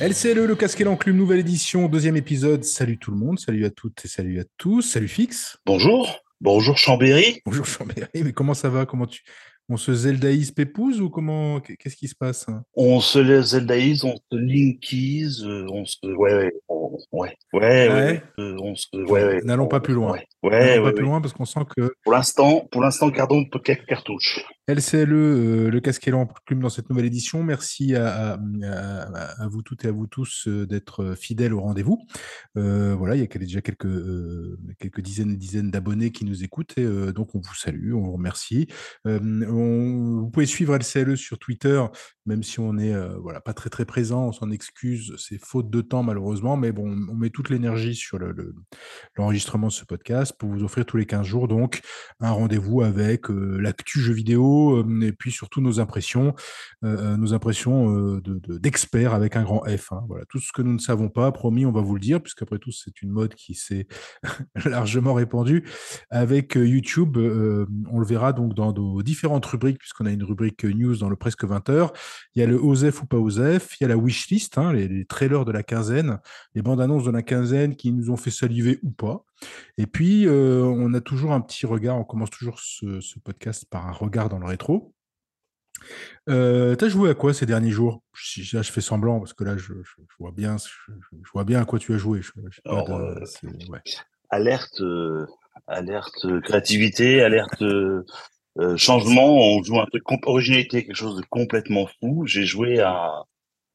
LCLE, le casque et l'enclume, nouvelle édition, deuxième épisode. Salut tout le monde, salut à toutes et salut à tous. Salut Fix. Bonjour. Bonjour Chambéry. Bonjour Chambéry. Mais comment ça va? Comment tu on se zeldaïse pépouse ou comment Qu'est-ce qui se passe? On se zeldaïse, on se linkise, euh, on se ouais ouais ouais ouais, ouais, euh, on se ouais, N'allons pas plus loin. Ouais, pas plus loin parce qu'on sent que pour l'instant, pour l'instant, gardons quelques cartouches. LCLE, euh, le casque et l'enclume dans cette nouvelle édition. Merci à, à, vous toutes et à vous tous euh, d'être fidèles au rendez-vous. Euh, voilà, il y a déjà quelques, quelques dizaines et dizaines d'abonnés qui nous écoutent et donc on vous salue, on vous remercie. vous pouvez suivre LCLE sur Twitter, même si on n'est voilà, pas très très présent, on s'en excuse, c'est faute de temps malheureusement, mais bon, on met toute l'énergie sur l'enregistrement le, de ce podcast pour vous offrir tous les 15 jours donc un rendez-vous avec l'actu jeu vidéo, et puis surtout nos impressions, nos impressions d'experts avec un grand F. Hein. Voilà, tout ce que nous ne savons pas, promis, on va vous le dire, puisqu'après tout, c'est une mode qui s'est largement répandue. Avec YouTube, on le verra donc dans nos différentes rubriques, puisqu'on a une rubrique news dans le presque 20 heures. Il y a le OSEF ou pas OSEF, il y a la wishlist, hein, les, les trailers de la quinzaine, les bandes annonces de la quinzaine qui nous ont fait saliver ou pas. Et puis, on a toujours un petit regard, on commence toujours ce, podcast par un regard dans le rétro. Euh, T'as joué à quoi ces derniers jours? Je, Là, je fais semblant parce que là, je, vois bien, je, vois bien à quoi tu as joué. alerte, alerte créativité, alerte changement. On joue un truc originalité, quelque chose de complètement fou. J'ai joué à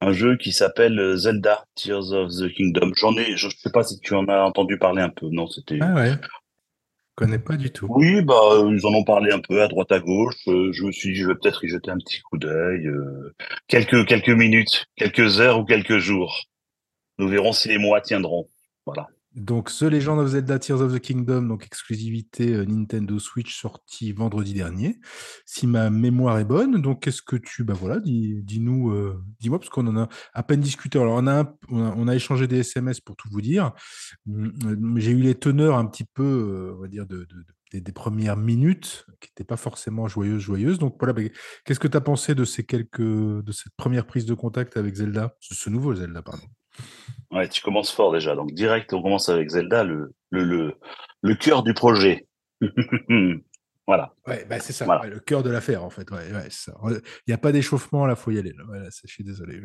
un jeu qui s'appelle euh, Zelda Tears of the Kingdom. J'en ai, je sais pas si tu en as entendu parler un peu. Non, c'était. Ah ouais. Je connais pas du tout. Oui, bah ils en ont parlé un peu à droite à gauche. Euh, je me suis dit, je vais peut-être y jeter un petit coup d'œil. Euh, quelques quelques minutes, quelques heures ou quelques jours. Nous verrons si les mois tiendront. Voilà. Donc, The Legend of Zelda Tears of the Kingdom, donc exclusivité euh, Nintendo Switch sortie vendredi dernier, si ma mémoire est bonne. Donc, qu'est-ce que tu. Bah voilà, dis, nous euh, dis-moi, parce qu'on en a à peine discuté. Alors, on a, on a, échangé des SMS pour tout vous dire. Hum, j'ai eu les teneurs un petit peu, euh, on va dire, de, des, premières minutes, qui n'étaient pas forcément joyeuses, joyeuses. Donc, voilà, qu'est-ce que tu as pensé de ces quelques. de cette première prise de contact avec Zelda, ce nouveau Zelda, pardon Ouais, tu commences fort déjà. Donc direct, on commence avec Zelda, le, le, le, le cœur du projet. voilà. Ouais, bah c'est ça, le cœur de l'affaire en fait. Ouais, Il n'y a pas d'échauffement, là, faut y aller. Voilà, je suis désolé.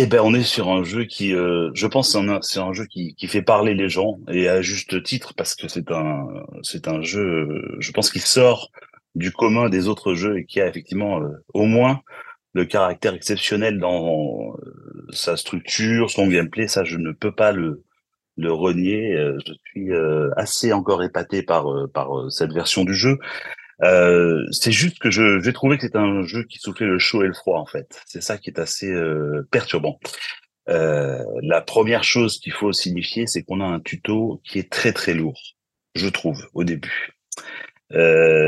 Eh ben, on est sur un jeu qui, euh, je pense, c'est un, jeu qui, qui fait parler les gens et à juste titre parce que c'est un, c'est un jeu, je pense qu'il sort du commun des autres jeux et qui a effectivement euh, au moins le caractère exceptionnel dans euh, sa structure, son gameplay, ça je ne peux pas le, le renier. Euh, je suis euh, assez encore épaté par, par cette version du jeu. c'est juste que je j'ai trouvé que c'est un jeu qui soufflait le chaud et le froid en fait. C'est ça qui est assez perturbant. la première chose qu'il faut signifier, c'est qu'on a un tuto qui est très très lourd, je trouve, au début.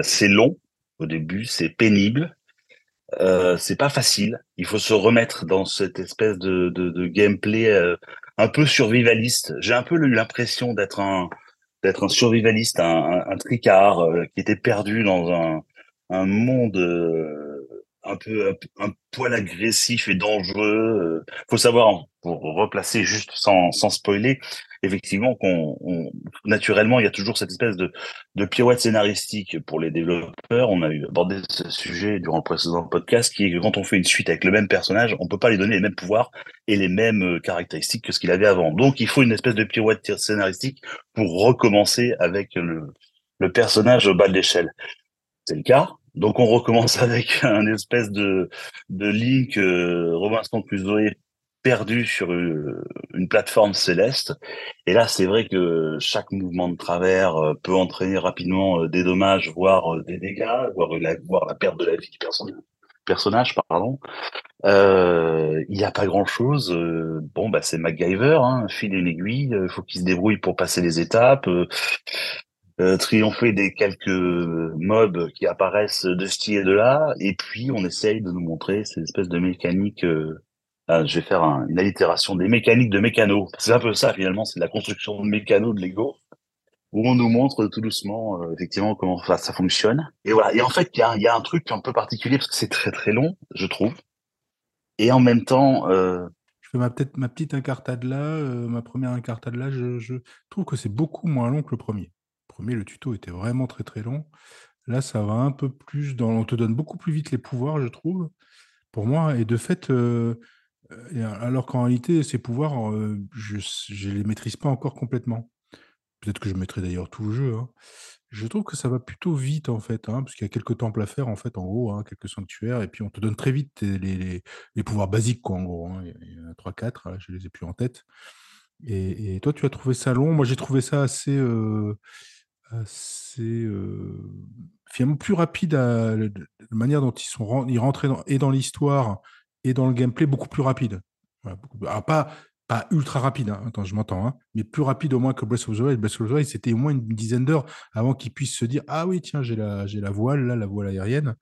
c'est long au début, c'est pénible, euh, c'est pas facile. Il faut se remettre dans cette espèce de, gameplay euh, un peu survivaliste. J'ai un peu eu l'impression d'être un d'être un survivaliste, un, un, tricard euh, qui était perdu dans un, un monde un peu un, poil agressif et dangereux. faut savoir, pour replacer juste sans, sans spoiler, effectivement qu'on naturellement il y a toujours cette espèce de, de pirouette scénaristique pour les développeurs. On a eu abordé ce sujet durant le précédent podcast, qui est que quand on fait une suite avec le même personnage, on peut pas lui donner les mêmes pouvoirs et les mêmes euh, caractéristiques que ce qu'il avait avant. Donc il faut une espèce de pirouette scénaristique pour recommencer avec le, le personnage au bas de l'échelle. C'est le cas. Donc on recommence avec un espèce de, de Link euh, Robinson Crusoe perdu sur une, plateforme céleste. Et là, c'est vrai que chaque mouvement de travers euh, peut entraîner rapidement euh, des dommages, voire euh, des dégâts, voire la, voire la perte de la vie du personnage. pardon. il n'y a pas grand-chose. bon, bah c'est MacGyver, hein, fil et une aiguille. Il faut qu'il se débrouille pour passer les étapes. Triompher des quelques mobs qui apparaissent de ce et de là, et puis on essaye de nous montrer ces espèces de mécaniques ah, je vais faire une allitération des mécaniques de mécano. C'est un peu ça finalement, c'est la construction de mécano de Lego où on nous montre tout doucement euh, effectivement comment ça, fonctionne. Et voilà. Et en fait, il y a, un truc un peu particulier parce que c'est très très long, je trouve. Et en même temps, euh, fais ma, ma petite incartade là, ma première incartade là, je, je trouve que c'est beaucoup moins long que le premier. Le tuto était vraiment très très long. Là, ça va un peu plus dans. On te donne beaucoup plus vite les pouvoirs, je trouve, pour moi. Et de fait, alors qu'en réalité, ces pouvoirs, je ne les maîtrise pas encore complètement. Peut-être que je mettrai d'ailleurs tout le jeu. Hein. Je trouve que ça va plutôt vite, en fait, hein, parce qu'il y a quelques temples à faire, en fait, en gros, hein, quelques sanctuaires, et puis on te donne très vite les, pouvoirs basiques, quoi, en gros. Il y en a 3-4, je les ai plus en tête. Et, toi, tu as trouvé ça long? Moi, j'ai trouvé ça assez, euh, assez finalement plus rapide la manière dont ils sont ils rentraient et dans l'histoire et dans le gameplay, beaucoup plus rapide. Pas, pas ultra rapide, hein. attends, je m'entends, hein, mais plus rapide au moins que Breath of the Wild. Breath of the Wild, c'était au moins une dizaine d'heures avant qu'ils puissent se dire Ah oui, tiens, j'ai la, j'ai la voile, là, la voile aérienne,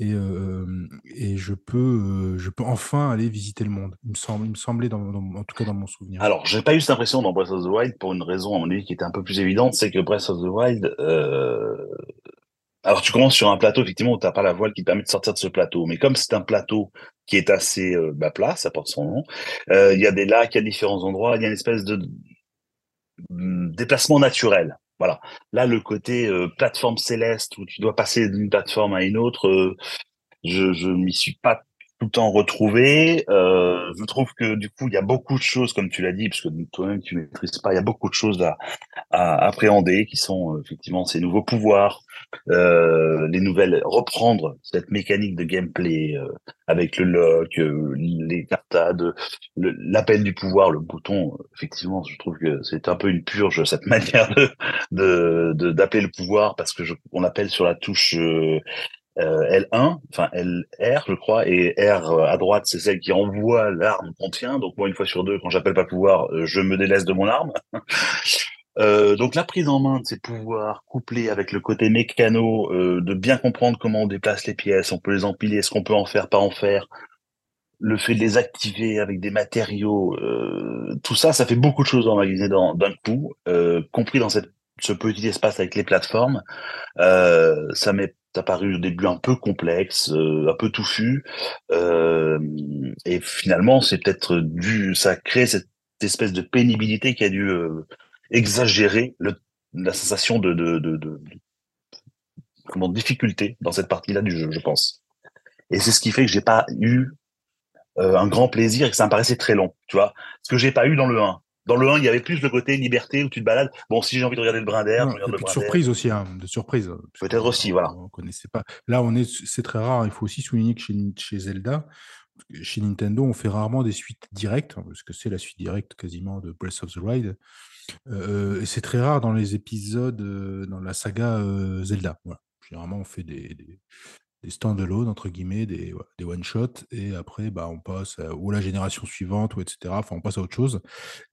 et, je, peux, je peux enfin aller visiter le monde. Il me, il semblait, dans, en tout cas dans mon souvenir. Alors, j'ai pas eu cette impression dans Breath of the Wild pour une raison, à mon avis, qui était un peu plus évidente c'est que Breath of the Wild, alors tu commences sur un plateau effectivement où tu n'as pas la voile qui te permet de sortir de ce plateau, mais comme c'est un plateau qui est assez plat, ça porte son nom, il y a des lacs à différents endroits, il y a une espèce de mm, déplacement naturel. Voilà. Là, le côté euh, plateforme céleste où tu dois passer d'une plateforme à une autre, je je m'y suis pas tout le temps retrouvé. Euh, je trouve que du coup, il y a beaucoup de choses, comme tu l'as dit, parce que toi-même tu maîtrises pas, il y a beaucoup de choses à, à appréhender, qui sont euh, effectivement ces nouveaux pouvoirs, euh, les nouvelles, reprendre cette mécanique de gameplay euh, avec le lock, euh, les cartades, l'appel du pouvoir, le bouton. Effectivement, je trouve que c'est un peu une purge cette manière de d'appeler le pouvoir parce que je, on appelle sur la touche L1, enfin LR, je crois, et R euh, à droite, c'est celle qui envoie l'arme qu'on tient. Donc moi, une fois sur deux, quand j'appelle pas pouvoir, euh, je me délaisse de mon arme. Euh, donc la prise en main de ces pouvoirs, couplée avec le côté mécano, de bien comprendre comment on déplace les pièces, on peut les empiler, est-ce qu'on peut en faire, pas en faire, le fait de les activer avec des matériaux, tout ça, ça fait beaucoup de choses emmagasiner d'un coup, compris dans cette, ce petit espace avec les plateformes. ça met ça paru au début un peu complexe, euh, un peu touffu, euh, et finalement c'est peut-être dû, ça crée cette espèce de pénibilité qui a dû euh, exagérer la sensation de, de, difficulté dans cette partie-là du jeu, je pense. Et c'est ce qui fait que j'ai pas eu euh, un grand plaisir et que ça me paraissait très long, tu vois. Ce que j'ai pas eu dans le 1. Dans le 1, il y avait plus le côté liberté où tu te balades. Bon, si j'ai envie de regarder le brin d'air, je regarde le brin De surprise aussi, hein, de surprise. Peut-être aussi, voilà. On connaissait pas. Là, on est, c'est très rare. Il faut aussi souligner que chez, chez Zelda, chez Nintendo, on fait rarement des suites directes, hein, parce que c'est la suite directe quasiment de Breath of the Wild. Euh, et c'est très rare dans les épisodes, euh, dans la saga euh, Zelda. Voilà. Généralement, on fait des, des stand-alone, entre guillemets, des, des one-shots, et après, bah, on passe à, ou la génération suivante, ou etc. Enfin, on passe à autre chose.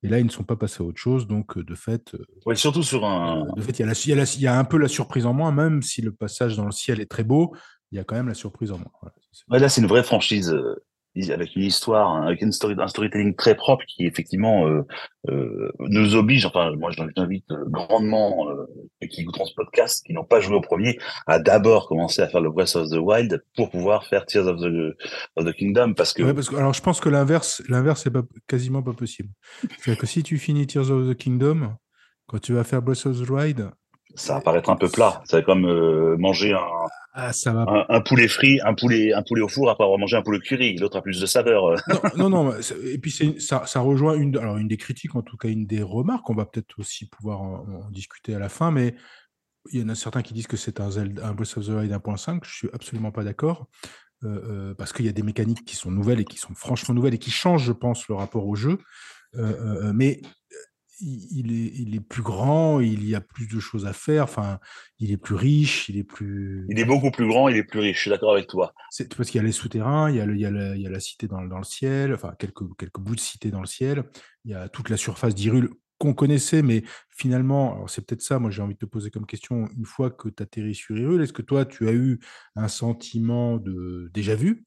Et là, ils ne sont pas passés à autre chose, donc de fait. Oui, surtout sur un. de fait, il y, a il y, a un peu la surprise en moins, même si le passage dans le ciel est très beau, il y a quand même la surprise en moins. Voilà, là, c'est une vraie franchise avec une histoire, avec une story, un storytelling très propre qui effectivement euh, euh, nous oblige, enfin moi je t'invite euh, grandement euh, qui écouteront ce podcast, qui n'ont pas joué au premier, à d'abord commencer à faire le Breath of the Wild pour pouvoir faire Tears of the, of the Kingdom parce que... Ouais, parce que alors je pense que l'inverse, l'inverse est pas, quasiment pas possible. C'est-à-dire que si tu finis Tears of the Kingdom, quand tu vas faire Breath of the Wild, ça va paraître un peu plat. C'est comme euh, manger un, ah, ça va... un, poulet frit, un poulet, un poulet au four après avoir mangé un poulet curry. L'autre a plus de saveur. non, non, non, Et puis ça, ça rejoint une, alors une des critiques, en tout cas une des remarques. On va peut-être aussi pouvoir en, discuter à la fin, mais il y en a certains qui disent que c'est un, un Breath of the Wild 1.5. Je suis absolument pas d'accord. Euh, euh, parce qu'il y a des mécaniques qui sont nouvelles et qui sont franchement nouvelles et qui changent, je pense, le rapport au jeu. mais il est, il est plus grand, il y a plus de choses à faire. Enfin, il est plus riche, il est plus. Il est beaucoup plus grand, il est plus riche. Je suis d'accord avec toi. C'est parce qu'il y a les souterrains, il y a, il y a, la, il y a la cité dans, dans, le ciel, enfin quelques, quelques bouts de cité dans le ciel. Il y a toute la surface d'Irule qu'on connaissait, mais finalement, c'est peut-être ça, moi j'ai envie de te poser comme question, une fois que tu atterris sur Irule, est-ce que toi tu as eu un sentiment de déjà vu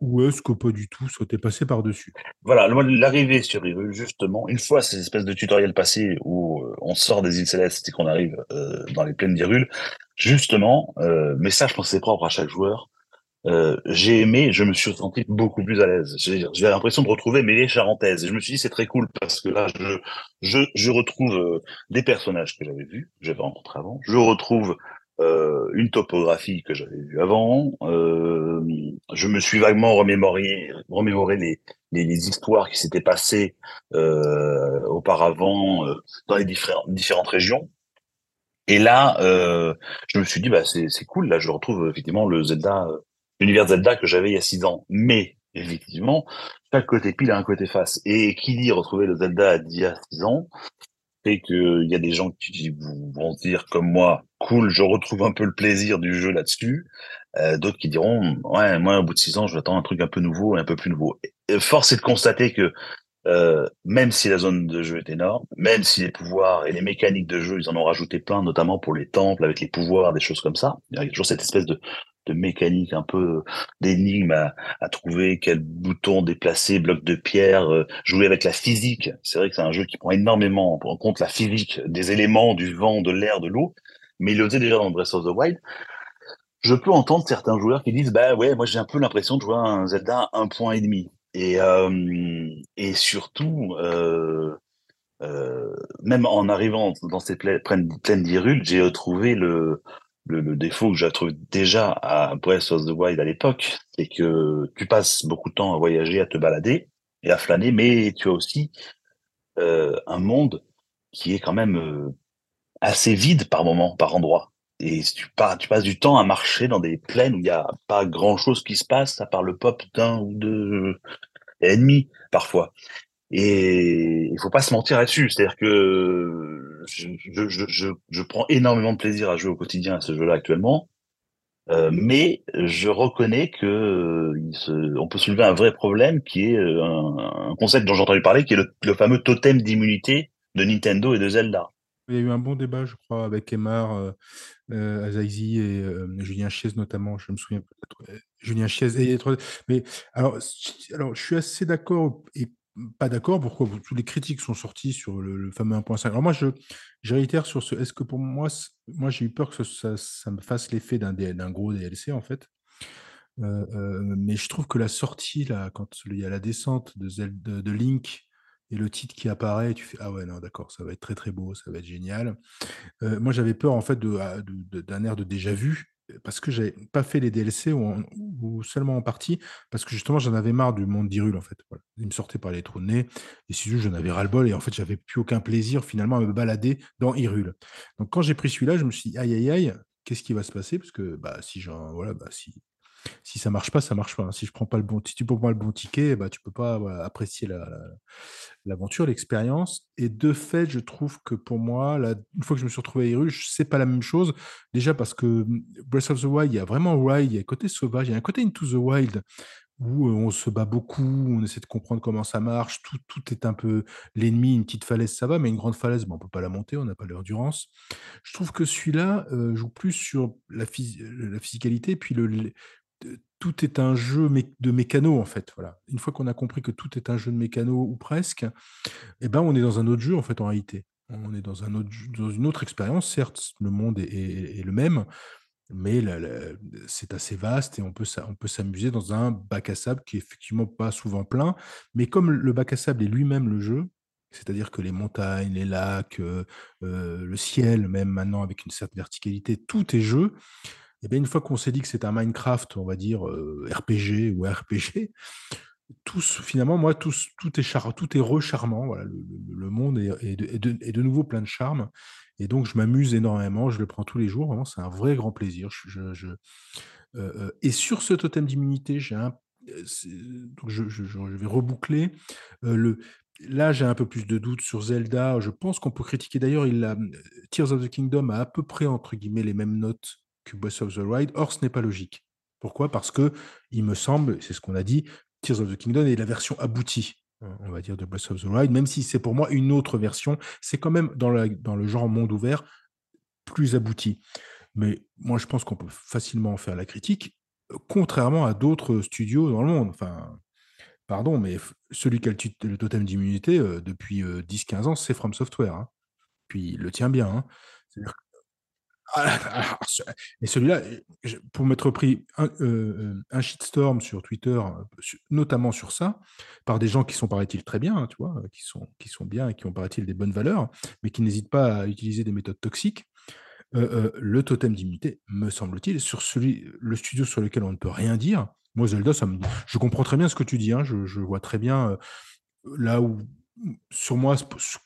ou est-ce que pas du tout, ça t'est passé par-dessus? Voilà, l'arrivée sur Hyrule, justement, une fois ces espèces de tutoriels passés où euh, on sort des îles célestes et qu'on arrive euh, dans les plaines d'Hyrule, justement, euh, mais ça, je pense c'est propre à chaque joueur, j'ai aimé, je me suis senti beaucoup plus à l'aise. J'ai l'impression de retrouver mes charentaises. Je me suis dit, c'est très cool parce que là, je, je, retrouve des personnages que j'avais vus, que j'avais rencontrés avant. Je retrouve euh, une topographie que j'avais vue avant. Euh, je me suis vaguement remémoré, remémoré les, les, histoires qui s'étaient passées euh, auparavant dans les différentes, régions. Et là, je me suis dit, bah, c'est cool. Là, je retrouve effectivement le Zelda, l'univers Zelda que j'avais il y a six ans. Mais effectivement, chaque côté pile a un côté face. Et qui dit retrouver le Zelda d'il y a six ans, fait qu'il y a des gens qui vont dire comme moi, cool, je retrouve un peu le plaisir du jeu là-dessus. Euh, D'autres qui diront, ouais, moi, au bout de six ans, je j'attends un truc un peu nouveau et un peu plus nouveau. Force est de constater que euh, même si la zone de jeu est énorme, même si les pouvoirs et les mécaniques de jeu, ils en ont rajouté plein, notamment pour les temples, avec les pouvoirs, des choses comme ça. Il y a toujours cette espèce de, de mécanique un peu d'énigme à, à, trouver, quel bouton déplacer, bloc de pierre, euh, jouer avec la physique. C'est vrai que c'est un jeu qui prend énormément en compte la physique des éléments, du vent, de l'air, de l'eau, mais il le faisait déjà dans Breath of the Wild. Je peux entendre certains joueurs qui disent, bah ouais, moi j'ai un peu l'impression de jouer un Zelda un point et demi. Et, euh, et surtout, euh, euh, même en arrivant dans ces plaines d'Hyrule, j'ai trouvé le, le, défaut que j'ai trouvé déjà à Breath of the Wild à l'époque, c'est que tu passes beaucoup de temps à voyager, à te balader et à flâner, mais tu as aussi euh, un monde qui est quand même euh, assez vide par moment, par endroit. Et tu, pas, tu passes du temps à marcher dans des plaines où il n'y a pas grand chose qui se passe, à part le pop d'un ou deux ennemis, parfois. Et il faut pas se mentir là-dessus. C'est-à-dire que je, prends énormément de plaisir à jouer au quotidien à ce jeu-là actuellement. Euh, mais je reconnais que euh, on peut soulever un vrai problème qui est euh, un, concept dont j'ai entendu parler, qui est le, fameux totem d'immunité de Nintendo et de Zelda. Il y a eu un bon débat, je crois, avec Emar, euh, Azaïzi et Julien Chiez notamment, je me souviens. Julien Chiez et mais alors, alors je suis assez d'accord et pas d'accord. Pourquoi Tous les critiques sont sortis sur le, fameux 1.5. Alors moi, je, réitère sur ce. Est-ce que pour moi, moi j'ai eu peur que ça, me fasse l'effet d'un gros DLC en fait. Euh, euh, mais je trouve que la sortie là, quand il y a la descente de, de, Link et le titre qui apparaît, tu fais ah ouais non d'accord, ça va être très très beau, ça va être génial. Euh, moi j'avais peur en fait ah, d'un air de déjà vu parce que j'avais pas fait les DLC ou, seulement en partie parce que justement j'en avais marre du monde d'Irule en fait. Voilà. Il me sortait par les trous de nez et si j'en avais ras le bol et en fait j'avais plus aucun plaisir finalement à me balader dans Hyrule. Donc quand j'ai pris celui-là, je me suis dit aïe aïe aïe, qu'est-ce qui va se passer? Parce que bah si j'en voilà bah si si ça marche pas, ça marche pas. Si je prends pas le bon, si tu prends pas le bon ticket, bah tu peux pas apprécier l'aventure, la, l'expérience. Et de fait, je trouve que pour moi, là, une fois que je me suis retrouvé à Hyrule, c'est pas la même chose. Déjà parce que mmh, Breath of the Wild, il y a vraiment Wild, il y a un côté sauvage, il y a un côté Into the Wild où on se bat beaucoup, on essaie de comprendre comment ça marche, tout, tout est un peu l'ennemi, une petite falaise, ça va, mais une grande falaise, bon, on peut pas la monter, on n'a pas l'endurance. Je trouve que celui-là euh, joue plus sur la, phys la physicalité, puis le, tout est un jeu de mécano en fait. Voilà. Une fois qu'on a compris que tout est un jeu de mécano ou presque, eh ben on est dans un autre jeu en fait en réalité. On est dans un autre une autre expérience. Certes, le monde est, le même, mais c'est assez vaste et on peut on peut s'amuser dans un bac à sable qui est effectivement pas souvent plein, mais comme le bac à sable est lui-même le jeu, c'est-à-dire que les montagnes, les lacs, euh, euh, le ciel, même maintenant avec une certaine verticalité, tout est jeu. Et bien, une fois qu'on s'est dit que c'est un Minecraft, on va dire euh, RPG ou RPG, tous, finalement, moi, tous, tout est char tout est recharmant. Voilà, le, le, monde est, de, nouveau plein de charme. Et donc, je m'amuse énormément. Je le prends tous les jours. Vraiment, c'est un vrai grand plaisir. Je, euh, et sur ce totem d'immunité, j'ai un donc je, vais reboucler. Euh, le, là, j'ai un peu plus de doutes sur Zelda. Je pense qu'on peut critiquer. D'ailleurs, Tears of the Kingdom a à peu près entre guillemets les mêmes notes que Breath of the Wild. Or, ce n'est pas logique. Pourquoi? Parce que, il me semble, c'est ce qu'on a dit, Tears of the Kingdom est la version aboutie, on va dire, de Breath of the Wild, même si c'est pour moi une autre version. C'est quand même dans, la, dans le genre monde ouvert plus abouti. Mais moi, je pense qu'on peut facilement en faire la critique, contrairement à d'autres studios dans le monde. Enfin, pardon, mais celui qui a le, totem d'immunité euh, depuis 10-15 euh, ans, c'est From Software. Hein. Puis il le tient bien. Hein. C'est-à-dire et celui-là, pour m'être pris un, euh, shitstorm sur Twitter, notamment sur ça, par des gens qui sont, paraît-il, très bien, hein, tu vois, qui sont, qui sont bien et qui ont, paraît-il, des bonnes valeurs, mais qui n'hésitent pas à utiliser des méthodes toxiques. Euh, le totem d'immunité, me semble-t-il, sur celui, le studio sur lequel on ne peut rien dire. Moi, Zelda, je comprends très bien ce que tu dis. Hein, je, vois très bien là où, sur moi,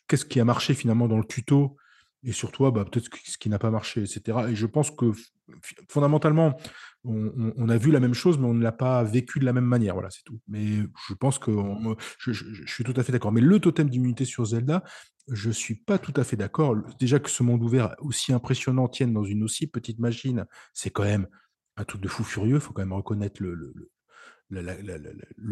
qu'est-ce qui a marché finalement dans le tuto et sur toi, bah, peut-être ce qui n'a pas marché, etc. Et je pense que fondamentalement, on, a vu la même chose, mais on ne l'a pas vécu de la même manière. Voilà, c'est tout. Mais je pense que je, suis tout à fait d'accord. Mais le totem d'immunité sur Zelda, je ne suis pas tout à fait d'accord. Déjà que ce monde ouvert aussi impressionnant tienne dans une aussi petite machine, c'est quand même un truc de fou furieux. Il faut quand même reconnaître le, le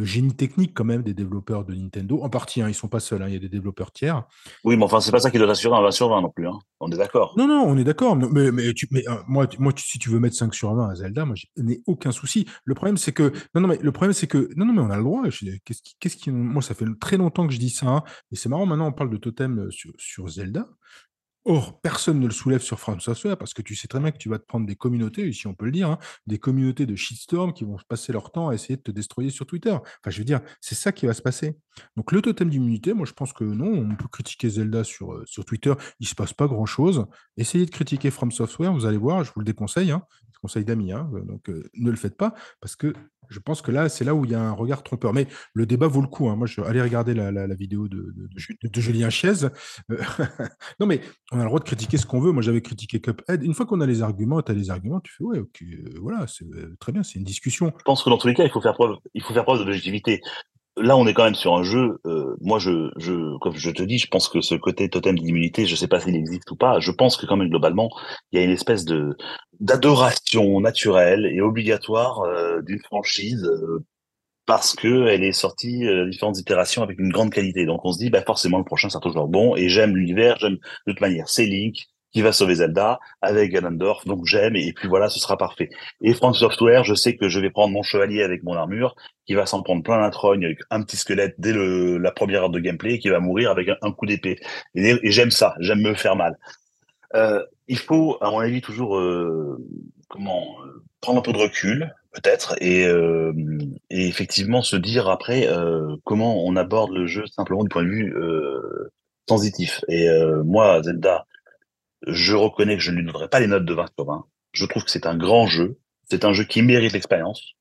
génie technique quand même des développeurs de Nintendo. En partie, hein, ils sont pas seuls, hein, il y a des développeurs tiers. Oui, mais enfin, c'est pas ça qui doit assurer un 20 sur 20 non plus. Hein. On est d'accord. Non, non, on est d'accord. Mais, mais, mais euh, moi, moi si tu veux mettre 5 sur 20 à Zelda, moi, je n'ai aucun souci. Le problème, c'est que. Non, non, mais le problème, c'est que. Non, non, mais on a le droit. Qu'est-ce qui, qu'est-ce qui. Moi, ça fait très longtemps que je dis ça. Hein, et c'est marrant, maintenant, on parle de totem euh, sur, sur Zelda. Or, personne ne le soulève sur From Software parce que tu sais très bien que tu vas te prendre des communautés, ici on peut le dire, hein, des communautés de shitstorm qui vont passer leur temps à essayer de te destroyer sur Twitter. Enfin, je veux dire, c'est ça qui va se passer. Donc, le totem d'immunité, moi je pense que non, on peut critiquer Zelda sur, euh, sur Twitter, il ne se passe pas grand-chose. Essayez de critiquer From Software, vous allez voir, je vous le déconseille, hein, conseil d'amis, hein, donc euh, ne le faites pas parce que je pense que là, c'est là où il y a un regard trompeur. Mais le débat vaut le coup. Hein. Moi, je aller regarder la, vidéo de, de, Julien Chiez. Euh, non, mais on a le droit de critiquer ce qu'on veut. Moi, j'avais critiqué Cuphead. Une fois qu'on a les arguments, tu as les arguments, tu fais ouais, ok, euh, voilà, c'est euh, très bien, c'est une discussion. Je pense que dans tous les cas, il faut faire preuve, il faut faire preuve d'objectivité là, on est quand même sur un jeu. Euh, moi, je, je, comme je te dis, je pense que ce côté totem d'immunité, je sais pas s'il existe ou pas. Je pense que quand même globalement, il y a une espèce de d'adoration naturelle et obligatoire euh, d'une franchise euh, parce que elle est sortie euh, différentes itérations avec une grande qualité. Donc, on se dit, bah forcément, le prochain sera toujours bon. Et j'aime l'univers, j'aime de toute manière. C'est Link, qui va sauver Zelda avec Ganondorf, donc j'aime et puis voilà, ce sera parfait. Et Frank Software, je sais que je vais prendre mon chevalier avec mon armure, qui va s'en prendre plein la trogne avec un petit squelette dès le, la première heure de gameplay, qui va mourir avec un, coup d'épée. Et, j'aime ça, j'aime me faire mal. Euh, il faut, à mon avis, toujours euh, comment euh, prendre un peu de recul, peut-être, et, et, effectivement se dire après comment on aborde le jeu simplement du point de vue sensitif. Et moi, Zelda, je reconnais que je ne lui donnerai pas les notes de 20 sur 20. Je trouve que c'est un grand jeu. C'est un jeu qui mérite l'expérience.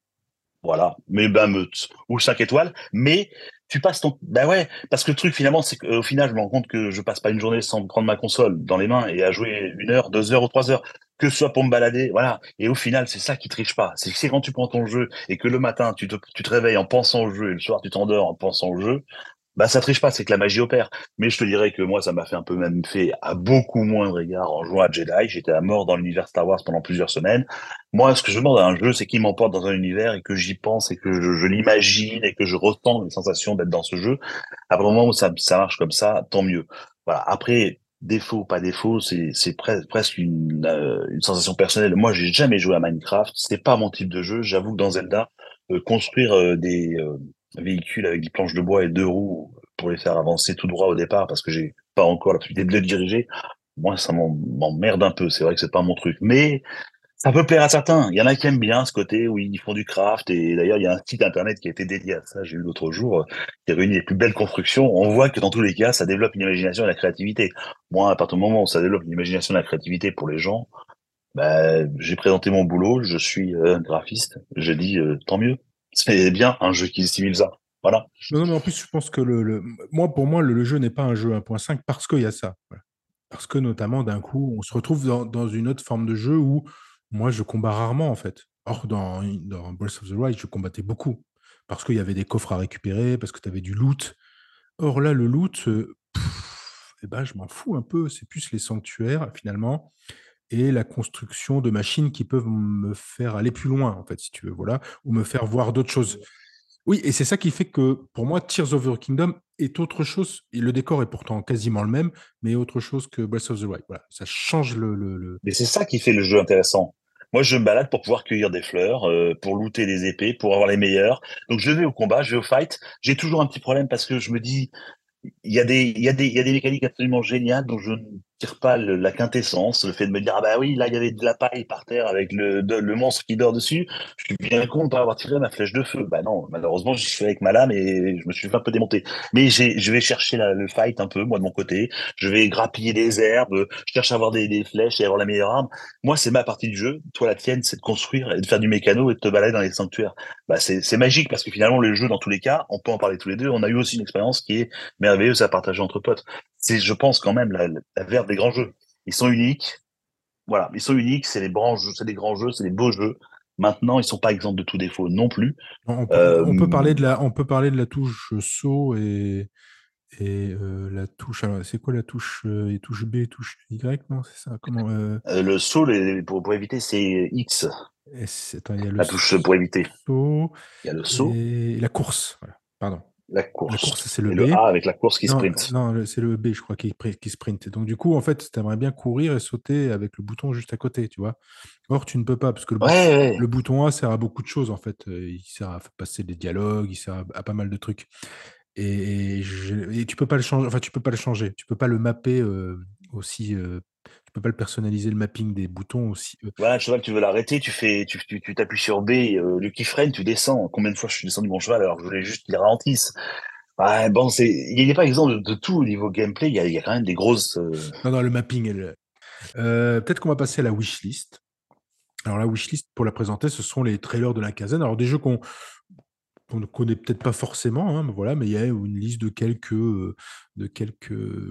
Voilà. Mais ben, meute. Ou 5 étoiles. Mais tu passes ton, ben ouais, parce que le truc finalement, c'est qu'au final, je me rends compte que je passe pas une journée sans prendre ma console dans les mains et à jouer une heure, deux heures ou trois heures, que ce soit pour me balader, voilà. Et au final, c'est ça qui triche pas. C'est quand tu prends ton jeu et que le matin, tu te, tu te réveilles en pensant au jeu et le soir, tu t'endors en pensant au jeu, bah ça triche pas, c'est que la magie opère. Mais je te dirais que moi, ça m'a fait un peu même fait à beaucoup moins de égard en jouant à Jedi. J'étais à mort dans l'univers Star Wars pendant plusieurs semaines. Moi, ce que je demande à un jeu, c'est qu'il m'emporte dans un univers et que j'y pense et que je, l'imagine et que je ressens les sensations d'être dans ce jeu. À du moment où ça, ça marche comme ça, tant mieux. Voilà. Après, défaut pas défaut, c'est c'est presque une, euh, une sensation personnelle. Moi, j'ai jamais joué à Minecraft. C'est pas mon type de jeu. J'avoue que dans Zelda, euh, construire euh, des véhicule avec des planches de bois et deux roues pour les faire avancer tout droit au départ parce que j'ai pas encore la possibilité de les diriger. Moi, ça m'emmerde un peu. C'est vrai que c'est pas mon truc, mais ça peut plaire à certains. Il y en a qui aiment bien ce côté où ils font du craft. Et d'ailleurs, il y a un site internet qui a été dédié à ça. J'ai eu l'autre jour, euh, qui réunit les plus belles constructions. On voit que dans tous les cas, ça développe une imagination et la créativité. Moi, à partir du moment où ça développe une imagination et la créativité pour les gens, bah, j'ai présenté mon boulot. Je suis euh, graphiste. J'ai dit, euh, tant mieux c'est bien un jeu qui simule ça. Voilà. Non, mais en plus, je pense que le, moi, pour moi, le, jeu n'est pas un jeu 1.5 parce qu'il y a ça. Parce que notamment, d'un coup, on se retrouve dans, une autre forme de jeu où moi, je combats rarement, en fait. Or, dans, dans Breath of the Wild, je combattais beaucoup. Parce qu'il y avait des coffres à récupérer, parce que tu avais du loot. Or, là, le loot, euh, eh ben, je m'en fous un peu. C'est plus les sanctuaires, finalement et la construction de machines qui peuvent me faire aller plus loin, en fait, si tu veux, voilà, ou me faire voir d'autres choses. Oui, et c'est ça qui fait que pour moi, Tears of the Kingdom est autre chose. Et le décor est pourtant quasiment le même, mais autre chose que Breath of the Wild. Voilà, ça change le. le, Mais c'est ça qui fait le jeu intéressant. Moi, je me balade pour pouvoir cueillir des fleurs, euh, pour looter des épées, pour avoir les meilleurs. Donc, je vais au combat, je vais au fight. J'ai toujours un petit problème parce que je me dis, il y a des, il y a des, il y a des mécaniques absolument géniales dont je ne tire pas la quintessence, le fait de me dire ah bah oui là il y avait de la paille par terre avec le, le monstre qui dort dessus. Je suis bien con de pas avoir tiré ma flèche de feu. Bah non, malheureusement je suis avec ma lame et je me suis fait un peu démonter. Mais je vais chercher le fight un peu moi de mon côté. Je vais grappiller des herbes, je cherche à avoir des, des flèches et avoir la meilleure arme. Moi c'est ma partie du jeu. Toi la tienne c'est de construire et de faire du mécano et de te balader dans les sanctuaires. Bah c'est magique parce que finalement le jeu dans tous les cas, on peut en parler tous les deux. On a eu aussi une expérience qui est merveilleuse à partager entre potes. C'est, je pense, quand même la, la verve des grands jeux. Ils sont uniques. Voilà, ils sont uniques. C'est les jeux, c'est des grands jeux, c'est des beaux jeux. Maintenant, ils sont pas exempts de tout défaut non plus. On peut, euh, on peut parler de la, on peut parler de la touche saut et et euh, la touche. Alors, c'est quoi la touche euh, touche B, touche Y, non C'est ça Comment euh... Le saut, pour, pour éviter, c'est X. Attends, il y a le la touche pour éviter. Saut. Il y a le saut. Et la course. Voilà. Pardon. La course. La course, c'est le et B. Le A avec la course qui non, sprint. Non, c'est le B, je crois, qui, qui sprint. Donc, du coup, en fait, tu aimerais bien courir et sauter avec le bouton juste à côté, tu vois. Or, tu ne peux pas, parce que le, ouais, bouton, ouais. le bouton A sert à beaucoup de choses, en fait. Il sert à passer des dialogues, il sert à, à pas mal de trucs. Et, je, et, tu peux pas le changer. Enfin, tu peux pas le changer. Tu peux pas le mapper euh, aussi. Euh, tu peux pas le personnaliser le mapping des boutons aussi. Euh. Voilà, cheval, tu veux l'arrêter, tu fais, tu, tu, tu t'appuies sur B, euh, le qui freine, tu descends. Combien de fois je suis descendu mon cheval alors que je voulais juste qu'il ralentisse? Ouais, bon, c'est, il n'est pas exemple de, de, tout au niveau gameplay. Il y a, il y a quand même des grosses. Euh... Non, non, le mapping. Elle... Peut-être qu'on va passer à la wishlist. Alors la wishlist, pour la présenter, ce sont les trailers de la caserne. Alors des jeux qu'on qu'on ne connaît peut-être pas forcément, hein, mais mais il y a une liste de quelques, euh,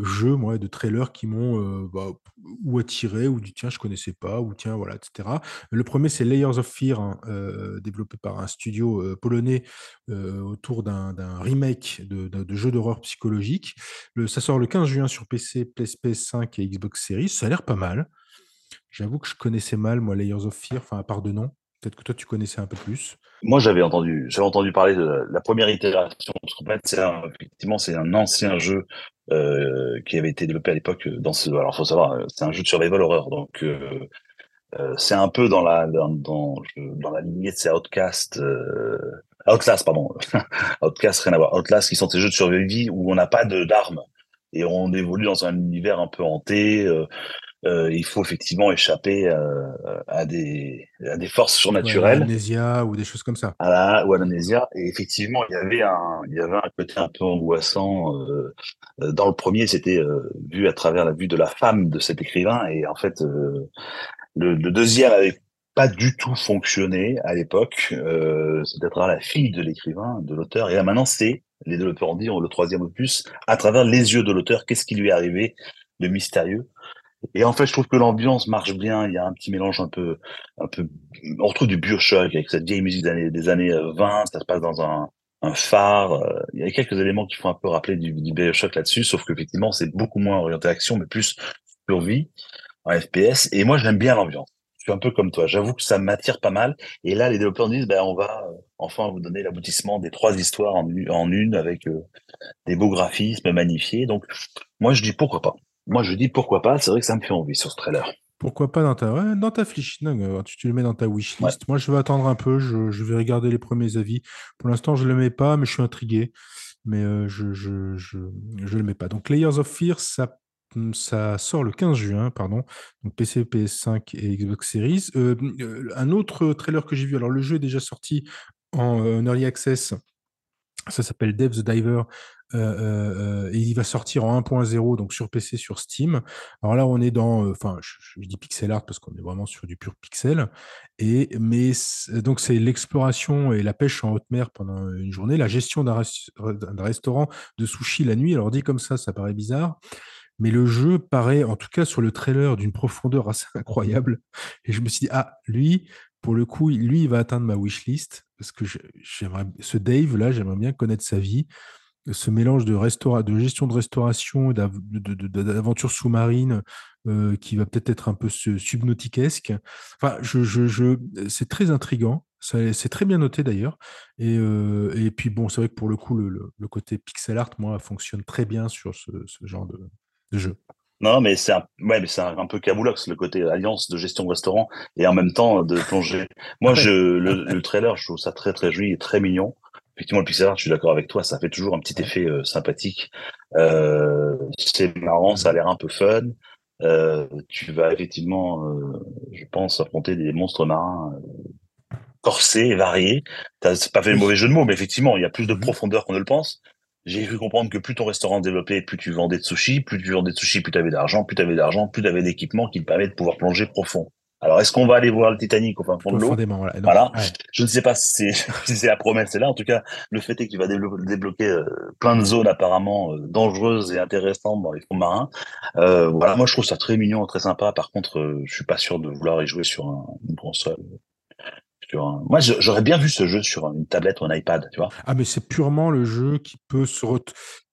jeux, moi, de trailers qui m'ont euh, bah, ou attiré, ou dit tiens, je connaissais pas, ou tiens, voilà, etc. Le premier, c'est Layers of Fear, hein, euh, développé par un studio polonais autour d'un remake de, de, jeu d'horreur psychologique. Ça sort le 15 juin sur PC, PS5 et Xbox Series. Ça a l'air pas mal. J'avoue que je connaissais mal, moi, Layers of Fear, enfin, à part de nom. Peut-être que toi, tu connaissais un peu plus. Moi, j'avais entendu, j'avais entendu parler de la première itération. C'est effectivement, c'est un ancien jeu euh, qui avait été développé à l'époque dans ce. Alors, faut savoir, c'est un jeu de survival horror, donc euh, euh, c'est un peu dans la dans, la lignée de ces Outcast. Euh, Outlast, pardon. Outcast, rien à voir. Outlast, qui sont ces jeux de survie où on n'a pas d'armes et on évolue dans un univers un peu hanté. Euh, euh, il faut effectivement échapper euh, à, des, à des forces surnaturelles. Ou l'amnésia ou des choses comme ça. À la, ou à l'amnésia. Et effectivement, il y avait un, il y avait un côté un peu angoissant. Euh, dans le premier, c'était euh, vu à travers la vue de la femme de cet écrivain. Et en fait, euh, le, le, deuxième avait pas du tout fonctionné à l'époque. Euh, c'était à travers la fille de l'écrivain, de l'auteur. Et là, maintenant, c'est, les développeurs ont dit, le troisième opus, à travers les yeux de l'auteur, qu'est-ce qui lui est arrivé de mystérieux et en fait, je trouve que l'ambiance marche bien. Il y a un petit mélange un peu, un peu, on retrouve du Bioshock avec cette vieille musique des années, des années 20. Ça se passe dans un, phare. Il y a quelques éléments qui font un peu rappeler du, du Bioshock là-dessus, sauf qu'effectivement, c'est beaucoup moins orienté action, mais plus survie en FPS. Et moi, j'aime bien l'ambiance. Je suis un peu comme toi. J'avoue que ça m'attire pas mal. Et là, les développeurs disent, ben, on va enfin vous donner l'aboutissement des trois histoires en, une avec euh, des beaux graphismes magnifiés. Donc, moi, je dis pourquoi pas. Moi, je dis pourquoi pas. C'est vrai que ça me fait envie sur ce trailer. Pourquoi pas dans ta, ouais, dans ta fiche non, tu, tu, le mets dans ta wishlist. Ouais. Moi, je vais attendre un peu. Je, je, vais regarder les premiers avis. Pour l'instant, je le mets pas, mais je suis intrigué. Mais euh, je, je, je, je le mets pas. Donc, Layers of Fear, ça, ça sort le 15 juin, pardon. Donc, PC, PS5 et Xbox Series. Euh, un autre trailer que j'ai vu. Alors, le jeu est déjà sorti en, en early access. Ça s'appelle Dev the Diver. Euh, euh, et il va sortir en 1.0, donc sur PC, sur Steam. Alors là, on est dans, enfin, je, je, dis pixel art parce qu'on est vraiment sur du pur pixel. Et mais donc c'est l'exploration et la pêche en haute mer pendant une journée, la gestion d'un restaurant de sushi la nuit. Alors dit comme ça, ça paraît bizarre. Mais le jeu paraît, en tout cas sur le trailer, d'une profondeur assez incroyable. Et je me suis dit, ah, lui, pour le coup, lui, il va atteindre ma wishlist. Parce que j'aimerais, ce Dave, là, j'aimerais bien connaître sa vie ce mélange de, restaura de gestion de restauration et d'aventure sous-marine euh, qui va peut-être être un peu subnautiquesque. Enfin, je, je, je c'est très intrigant. C'est très bien noté d'ailleurs. Et, euh, et, puis bon, c'est vrai que pour le coup, le, le, le, côté pixel art, moi, fonctionne très bien sur ce, ce genre de, de, jeu. Non, mais c'est un, ouais, mais c'est un, un, peu Kabulox, le côté alliance de gestion de restaurant et en même temps de plongée. Moi, je, le, le, trailer, je trouve ça très, très joli et très mignon. Effectivement, le pixel art, je suis d'accord avec toi, ça fait toujours un petit effet euh, sympathique. Euh, c'est marrant, ça a l'air un peu fun. Euh, tu vas effectivement, euh, je pense, affronter des monstres marins euh, corsés et variés. T'as pas fait le mauvais jeu de mots, mais effectivement, il y a plus de Mhm. profondeur qu'on ne le pense. J'ai cru comprendre que plus ton restaurant développait, plus tu vendais de sushis, plus tu vendais de sushis, plus tu avais d'argent, plus tu avais d'argent, plus tu avais d'équipement qui te permet de pouvoir plonger profond. Alors, est-ce qu'on va aller voir le Titanic au fin fond de l'eau? Voilà. Voilà. ouais. Je ne sais pas si c'est si c'est la promesse c'est là. En tout cas, le fait est qu'il va déblo- débloquer euh, plein de zones apparemment euh, dangereuses et intéressantes dans les fonds marins. Euh, voilà, moi je trouve ça très mignon, très sympa. Par contre, euh, je suis pas sûr de vouloir y jouer sur un, une console. Un... Moi, j'aurais bien vu ce jeu sur une tablette ou un iPad, tu vois. Ah, mais c'est purement le jeu qui peut se,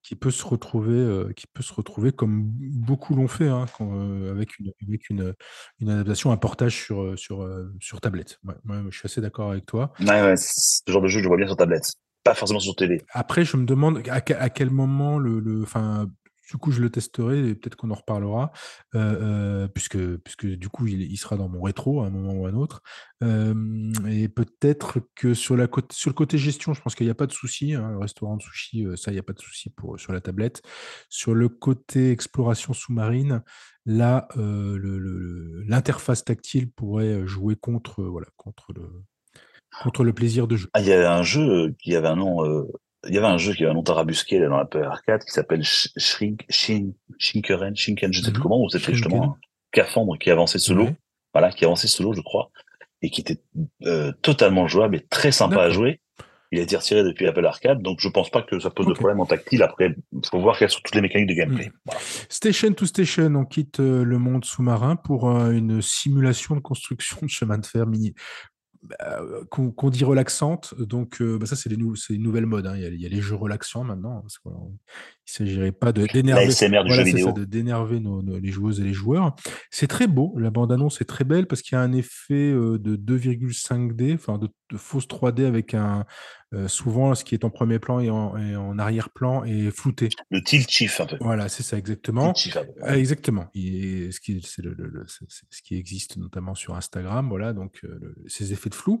qui peut se retrouver, euh, qui peut se retrouver comme beaucoup l'ont fait, hein, quand, euh, avec, une, avec une, une adaptation, un portage sur, euh, sur, sur tablette. Ouais, ouais, je suis assez d'accord avec toi. Ouais, ouais, ce genre de jeu, je le vois bien sur tablette, pas forcément sur télé. Après, je me demande à quel moment le, le, enfin, du coup, je le testerai et peut-être qu'on en reparlera, euh, puisque, puisque du coup, il, il sera dans mon rétro à un moment ou à un autre. Euh, et peut-être que sur, la sur le côté gestion, je pense qu'il n'y a pas de souci. hein, le restaurant de sushi, ça, il n'y a pas de souci pour, sur la tablette. Sur le côté exploration sous-marine, là, euh, l'interface tactile pourrait jouer contre, voilà, contre, le, contre le plaisir de jeu. Ah, il y avait un jeu qui avait un nom, il y avait un jeu qui avait un nom tarabusqué dans l'Apple Arcade qui s'appelle Sh- Shrink, Shin, Shinkeren, Shinken, je sais plus Mhm. comment, où c'était justement un cafandre qui avançait solo, Ouais. voilà, qui avançait solo, je crois, et qui était euh, totalement jouable et très sympa à jouer. Il a été retiré depuis Apple Arcade, donc je pense pas que ça pose de problème en tactile. Après, faut voir quelles sont toutes les mécaniques de gameplay. Mm. Voilà. Station to Station, on quitte euh, le monde sous-marin pour euh, une simulation de construction de chemin de fer mini. Bah, euh, qu'on dit relaxante, donc euh, bah, ça c'est nou- une nouvelle mode. hein. Il, y a, il y a les jeux relaxants maintenant. Parce qu'il ne s'agirait pas de d'énerver. Voilà, les joueuses et les joueurs. C'est très beau. La bande-annonce est très belle parce qu'il y a un effet euh, de 2,5D, enfin de, de fausse 3D avec un euh, souvent ce qui est en premier plan et en, arrière-plan est flouté. Le tilt shift un peu. Voilà, c'est ça exactement. Ah, exactement. Ce, qui, c'est le- le- le- c'est- c'est ce qui existe notamment sur Instagram, voilà, donc euh, le- ces effets de flou.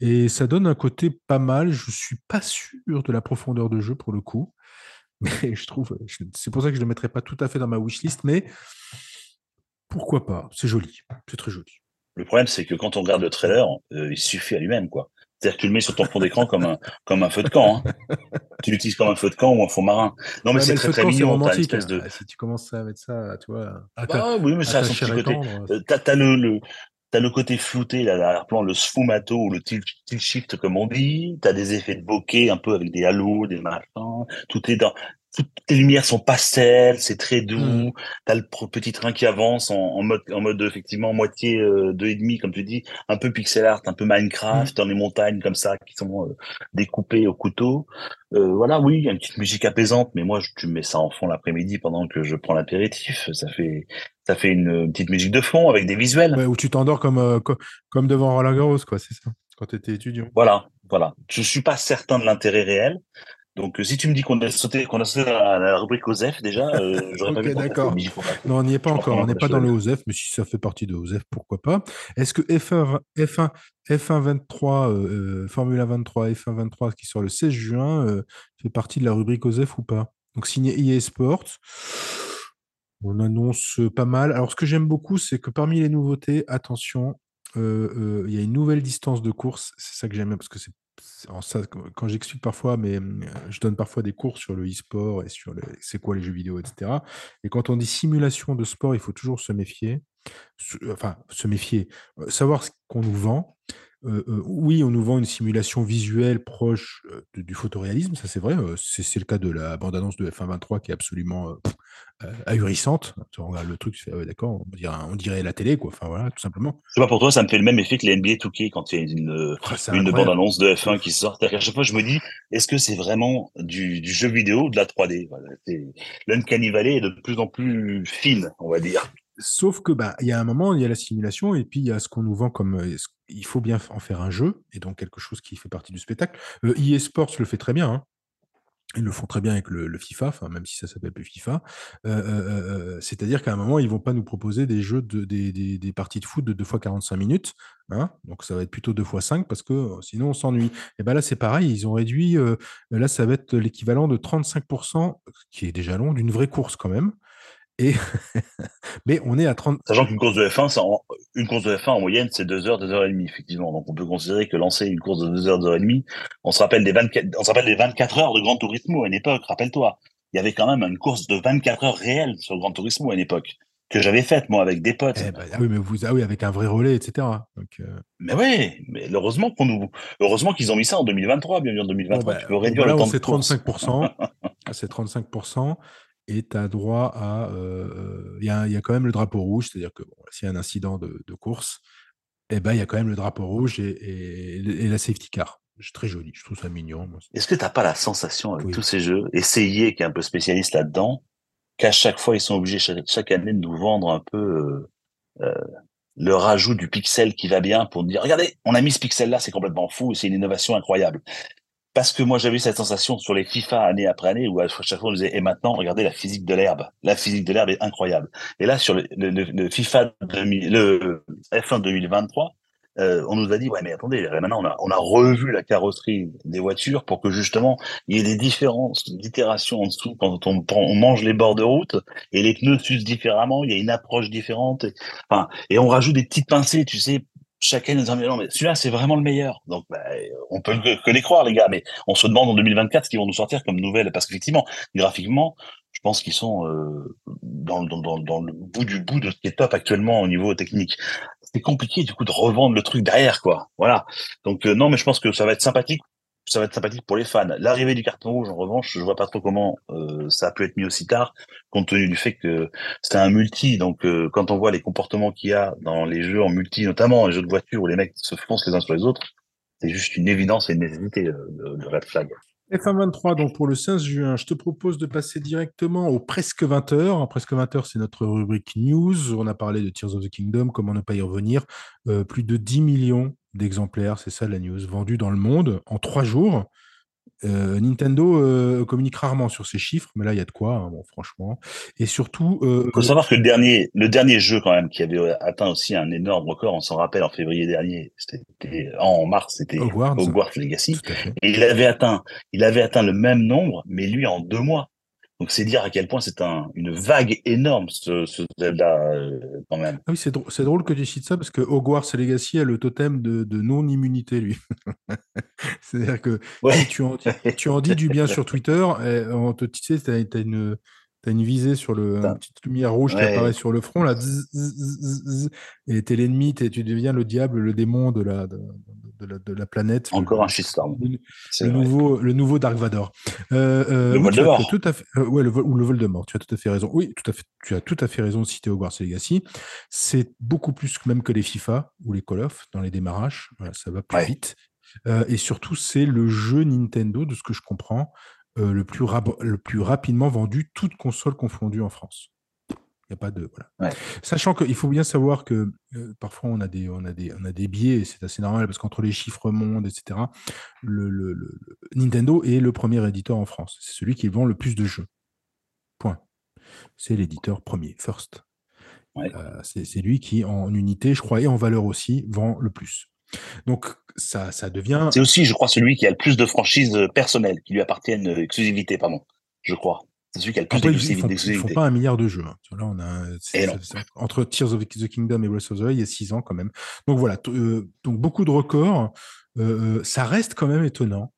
Et ça donne un côté pas mal. Je suis pas sûr de la profondeur de jeu pour le coup, mais je trouve, c'est pour ça que je ne le mettrai pas tout à fait dans ma wishlist, mais pourquoi pas? C'est joli, c'est très joli. Le problème, c'est que quand on regarde le trailer, euh, il suffit à lui-même, quoi. C'est-à-dire que tu le mets sur ton fond d'écran comme un, comme un feu de camp. Hein. tu l'utilises comme un feu de camp ou un fond marin. Non, mais Ouais, c'est très très camp, mignon. Une romantique. espèce de. hein. Si tu commences à mettre ça, tu vois, à ta, Ah oui, mais à ça a son petit côté. Euh, T'as t'as le, le, t'as le côté flouté, là, l'arrière-plan, le sfumato ou le tilt, tilt shift, comme on dit. T'as des effets de bokeh un peu avec des halos, des machins. Tout est dans. Toutes les lumières sont pastel, c'est très doux. Mm. T'as le petit train qui avance en, en mode, en mode effectivement moitié euh, deux et demi, comme tu dis, un peu pixel art, un peu Minecraft, dans les montagnes comme ça qui sont euh, découpées au couteau. Euh, voilà, oui, il y a une petite musique apaisante, mais moi, je, tu mets ça en fond l'après-midi pendant que je prends l'apéritif. Ça fait, ça fait une, petite musique de fond avec des visuels. Ouais, où tu t'endors comme, euh, co- comme devant Roland Garros, quoi, c'est ça, quand tu étais étudiant. Voilà, voilà. Je suis pas certain de l'intérêt réel. Donc, euh, si tu me dis qu'on a sauté, qu'on a sauté à la rubrique OSEF, déjà, euh, j'aurais pas Ok, vu pourquoi d'accord. la- Non, on n'y est pas encore, on n'est pas dans le. OSEF, mais si ça fait partie de OSEF, pourquoi pas. Est-ce que F1, F1, F1 23, euh, Formula 23, F1 23 qui sort le 16 juin, euh, fait partie de la rubrique OSEF ou pas? Donc signé EA Sports. On annonce pas mal. Alors, ce que j'aime beaucoup, c'est que parmi les nouveautés, attention, euh, il y a une nouvelle distance de course. C'est ça que j'aime bien parce que c'est quand j'explique parfois, mais euh, je donne parfois des cours sur le e-sport et sur c'est quoi les jeux vidéo, etc. Et quand on dit simulation de sport, il faut toujours se méfier. Enfin, se méfier. Euh, Savoir ce qu'on nous vend. Euh, euh, oui, on nous vend une simulation visuelle proche euh, de- du photoréalisme, ça c'est vrai. c'est le cas de la bande-annonce de F1 23 qui est absolument ahurissante. Tu regardes le truc, tu fais, ah ouais, d'accord, on dirait, on dirait la télé, quoi. Enfin voilà, tout simplement. Je sais pas pour toi, ça me fait le même effet que les NBA 2K quand il y a une, Ah, une bande-annonce de F1 qui sort. Qu'à chaque fois, je me dis, est-ce que c'est vraiment du, du jeu vidéo ou de la 3D? Voilà, c'est- L'Uncanny Valley est de plus en plus fine, on va dire. Sauf que bah, il y a un moment, il y a la simulation et puis il y a ce qu'on nous vend comme euh, il faut bien en faire un jeu et donc quelque chose qui fait partie du spectacle. Euh, EA Sports le fait très bien. hein. Ils le font très bien avec le, FIFA, même si ça s'appelle plus FIFA. Euh, euh, c'est-à-dire qu'à un moment, ils vont pas nous proposer des jeux de, des, des, parties de foot de 2 fois 45 minutes. Hein Donc ça va être plutôt 2 fois 5 parce que sinon on s'ennuie. Et ben là, c'est pareil, ils ont réduit. là, ça va être l'équivalent de 35%, qui est déjà long, d'une vraie course quand même. Et mais on est à 30. Sachant qu'une course de F1, en... une course de F1 en moyenne, c'est 2 heures, 2 heures et demie, effectivement. Donc on peut considérer que lancer une course de 2 heures, 2 heures et demie, on se rappelle des 24, on se rappelle des 24 heures de Grand Turismo à une époque, rappelle-toi. Il y avait quand même une course de 24 heures réelle sur Grand Turismo à une époque que j'avais faite moi avec des potes. Eh ben, ah oui, mais vous, ah oui, avec un vrai relais, etc. Donc, euh... Mais oui, mais heureusement qu'on nous, heureusement qu'ils ont mis ça en 2023, bien sûr, en 2023. Bon, tu peux réduire le temps de 35%. c'est 35% et tu as droit à. Il y, a, y, a, quand même le drapeau rouge, c'est-à-dire que bon, s'il y a un incident de, de course, eh ben, il y a quand même le drapeau rouge et, et, et la safety car. C'est très joli, je trouve ça mignon. Est-ce que tu n'as pas la sensation avec oui. tous ces jeux, essayer, qui est un peu spécialiste là-dedans, qu'à chaque fois, ils sont obligés chaque, chaque, année de nous vendre un peu euh, euh, le rajout du pixel qui va bien pour nous dire, regardez, on a mis ce pixel-là, c'est complètement fou, c'est une innovation incroyable parce que moi j'avais cette sensation sur les FIFA année après année où à chaque fois on disait et maintenant regardez la physique de l'herbe. La physique de l'herbe est incroyable. Et là sur le, FIFA 2000, le F1 2023 euh, on nous a dit ouais mais attendez maintenant on a revu la carrosserie des voitures pour que justement il y ait des différences d'itération en dessous quand on, mange les bords de route et les pneus s'usent différemment il y a une approche différente. Et on rajoute des petites pincées tu sais chacun nous dit non mais celui-là c'est vraiment le meilleur. Donc bah, on peut que, les croire les gars mais on se demande en 2024 ce qu'ils vont nous sortir comme nouvelle parce qu'effectivement graphiquement je pense qu'ils sont euh, dans, le bout du bout de ce qui est top actuellement au niveau technique. C'est compliqué du coup de revendre le truc derrière quoi. Voilà. Donc euh, non mais je pense que ça va être sympathique ça va être sympathique pour les fans. L'arrivée du carton rouge, en revanche, je vois pas trop comment euh, ça a pu être mis aussi tard, compte tenu du fait que c'est un multi. Donc, euh, quand on voit les comportements qu'il y a dans les jeux en multi, notamment les jeux de voiture où les mecs se foncent les uns sur les autres, c'est juste une évidence et une nécessité euh, de, Red Flag. F1 23, donc pour le 16 juin, je te propose de passer directement au presque 20 heures. Presque 20 heures, c'est notre rubrique news. On a parlé de Tears of the Kingdom, comment ne pas y revenir. Plus de 10 millions d'exemplaires, c'est ça la news, vendus dans le monde en trois jours. Euh, Nintendo euh, communique rarement sur ces chiffres, mais là il y a de quoi, hein, bon, franchement. Et surtout, euh, il faut savoir que le dernier, le dernier jeu quand même qui avait atteint aussi un énorme record, on s'en rappelle en février dernier, c'était en mars, c'était Hogwarts. Hogwarts Legacy, et il avait atteint, il avait atteint le même nombre, mais lui en deux mois. Donc c'est dire à quel point c'est un, une vague énorme ce, ce Zelda euh, quand même. Ah oui, c'est drôle, drôle, que tu cites ça parce que Hogwarts Legacy a le totem de, de non-immunité, lui. C'est-à-dire que ouais. si tu en, tu en, dis du bien sur Twitter, et on te, tu sais, tu as, as, une, T'as une visée sur le, une petite lumière rouge ouais. qui apparaît sur le front, là, zzz, zzz, zzz, et t'es l'ennemi, tu deviens le diable, le démon de la, de, de la, de la planète. Encore le, un shitstorm. Le, le nouveau, le nouveau Dark Vador. Euh, euh, le oui, Voldemort. Tout à fait, euh, ouais, le, ou le Voldemort. Tu as tout à fait raison. Oui, tout à fait. Tu as tout à fait raison de citer Hogwarts Legacy. C'est beaucoup plus même que les FIFA ou les Call of dans les démarrages. Voilà, ça va plus ouais. vite. Et surtout, c'est le jeu Nintendo, de ce que je comprends, euh, le, plus le plus rapidement vendu, toutes consoles confondues en France. Il n'y a pas de voilà. Ouais. Sachant qu'il faut bien savoir que euh, parfois on a des on a des on a des biais, c'est assez normal parce qu'entre les chiffres mondes, etc. Le, le, le, Nintendo est le premier éditeur en France. C'est celui qui vend le plus de jeux. Point. C'est l'éditeur premier, first. Ouais. Euh, c'est lui qui en unité, je crois, et en valeur aussi, vend le plus. Donc ça, ça devient. C'est aussi, je crois, celui qui a le plus de franchises personnelles qui lui appartiennent, euh, exclusivité, pardon, je crois. C'est celui qui a le plus d'exclusivité. Ils ne font pas un milliard de jeux. Hein. Là, on a, entre Tears of the Kingdom et Breath of the Wild, il y a six ans quand même. Donc voilà, euh, donc beaucoup de records. Euh, ça reste quand même étonnant,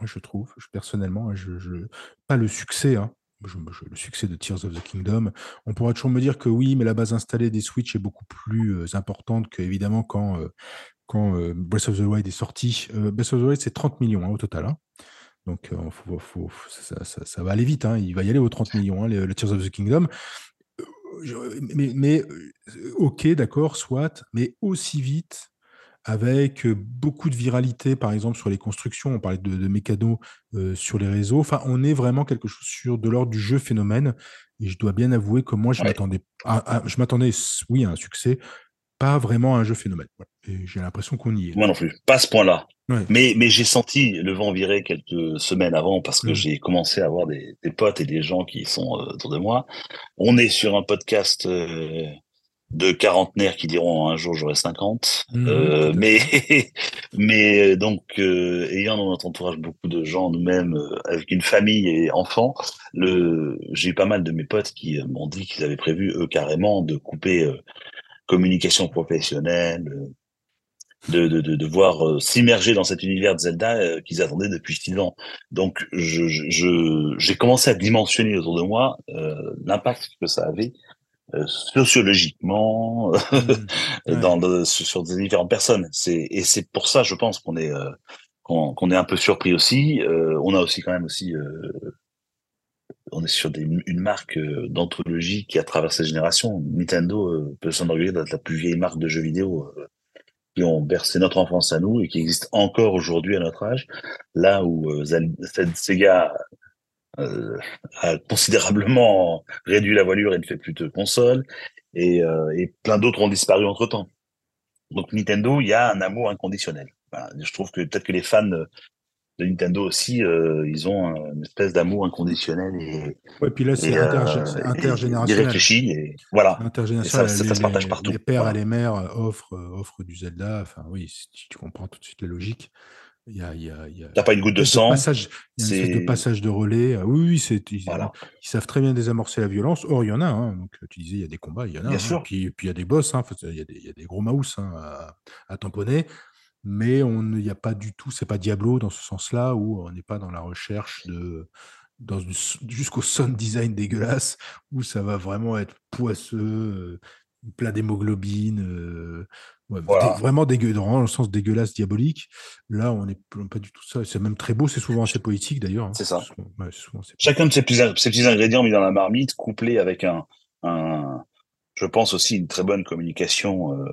moi je trouve, je, personnellement. hein, Je, je, pas le succès, hein, je, je, le succès de Tears of the Kingdom. On pourra toujours me dire que oui, mais la base installée des Switch est beaucoup plus euh, importante que évidemment quand quand euh, Breath of the Wild est sorti. Euh, Breath of the Wild, c'est 30 millions hein, au total. Hein. Donc, euh, faut, faut, ça, ça, ça, va aller vite. Hein. Il va y aller aux 30 millions, hein, le, le, Tears of the Kingdom. Mais, mais ok, d'accord, soit, mais aussi vite, avec beaucoup de viralité, par exemple, sur les constructions. On parlait de, de mécano euh, sur les réseaux. Enfin, on est vraiment quelque chose sur de l'ordre du jeu phénomène. Et je dois bien avouer que moi, je ouais. m'attendais, je m'attendais, oui, à un succès pas vraiment un jeu phénomène. Et j'ai l'impression qu'on y est. Moi non plus, pas à ce point-là. Mais, mais j'ai senti le vent virer quelques semaines avant parce que mm. j'ai commencé à avoir des, des, potes et des gens qui sont euh, autour de moi. On est sur un podcast euh, de quarantenaires qui diront un jour j'aurai 50. Mm, euh, mais, mais donc, ayant dans notre entourage beaucoup de gens, nous-mêmes, avec une famille et enfants, j'ai eu pas mal de mes potes qui m'ont dit qu'ils avaient prévu, eux, carrément, de couper communication professionnelle, de, de, de, de voir euh, s'immerger dans cet univers de Zelda euh, qu'ils attendaient depuis six ans. Donc, je, je, j'ai commencé à dimensionner autour de moi euh, l'impact que ça avait sociologiquement mmh. dans, sur des différentes personnes. C'est et c'est pour ça, je pense, qu'on est qu'on, qu'on est un peu surpris aussi. on a aussi quand même aussi on est sur une marque d'anthologie qui a traversé les générations. Nintendo peut s'enorgueillir d'être la plus vieille marque de jeux vidéo qui ont bercé notre enfance à nous et qui existent encore aujourd'hui à notre âge, là où euh, Sega euh, a considérablement réduit la voilure et ne fait plus de consoles, et, euh, et plein d'autres ont disparu entre-temps. Donc Nintendo, il y a un amour inconditionnel. je trouve que peut-être que les fans de Nintendo aussi, euh, ils ont une espèce d'amour inconditionnel et. Ouais, puis là, c'est euh, intergénérationnel. Irréfléchi et voilà. Intergénérationnel. ça, ça, se partage partout. Les pères et les mères offrent, offrent du Zelda. Enfin, oui, tu comprends tout de suite la logique. Il y a, il y a, il y a pas une goutte de sang. Passage, il y a une de passage de relais. Oui, oui, c'est, ils, ils, savent très bien désamorcer la violence. Or, il y en a. Hein. Donc, tu disais, il y a des combats, il y en a. Bien hein. sûr. Puis, puis, il y a des boss. Hein. Il, y a des, il y a des gros mouse hein, à, à tamponner mais on n'y a pas du tout, c'est pas Diablo dans ce sens-là, où on n'est pas dans la recherche de jusqu'au sound design dégueulasse, où ça va vraiment être poisseux, euh, plein d'hémoglobine, euh, vraiment dégueu, dans le sens dégueulasse, diabolique. Là, on n'est pas du tout ça. C'est même très beau, c'est souvent assez poétique d'ailleurs. Hein. C'est ça. Chacun de ces petits, ces petits ingrédients mis dans la marmite, couplé avec un, un je pense aussi une très bonne communication euh,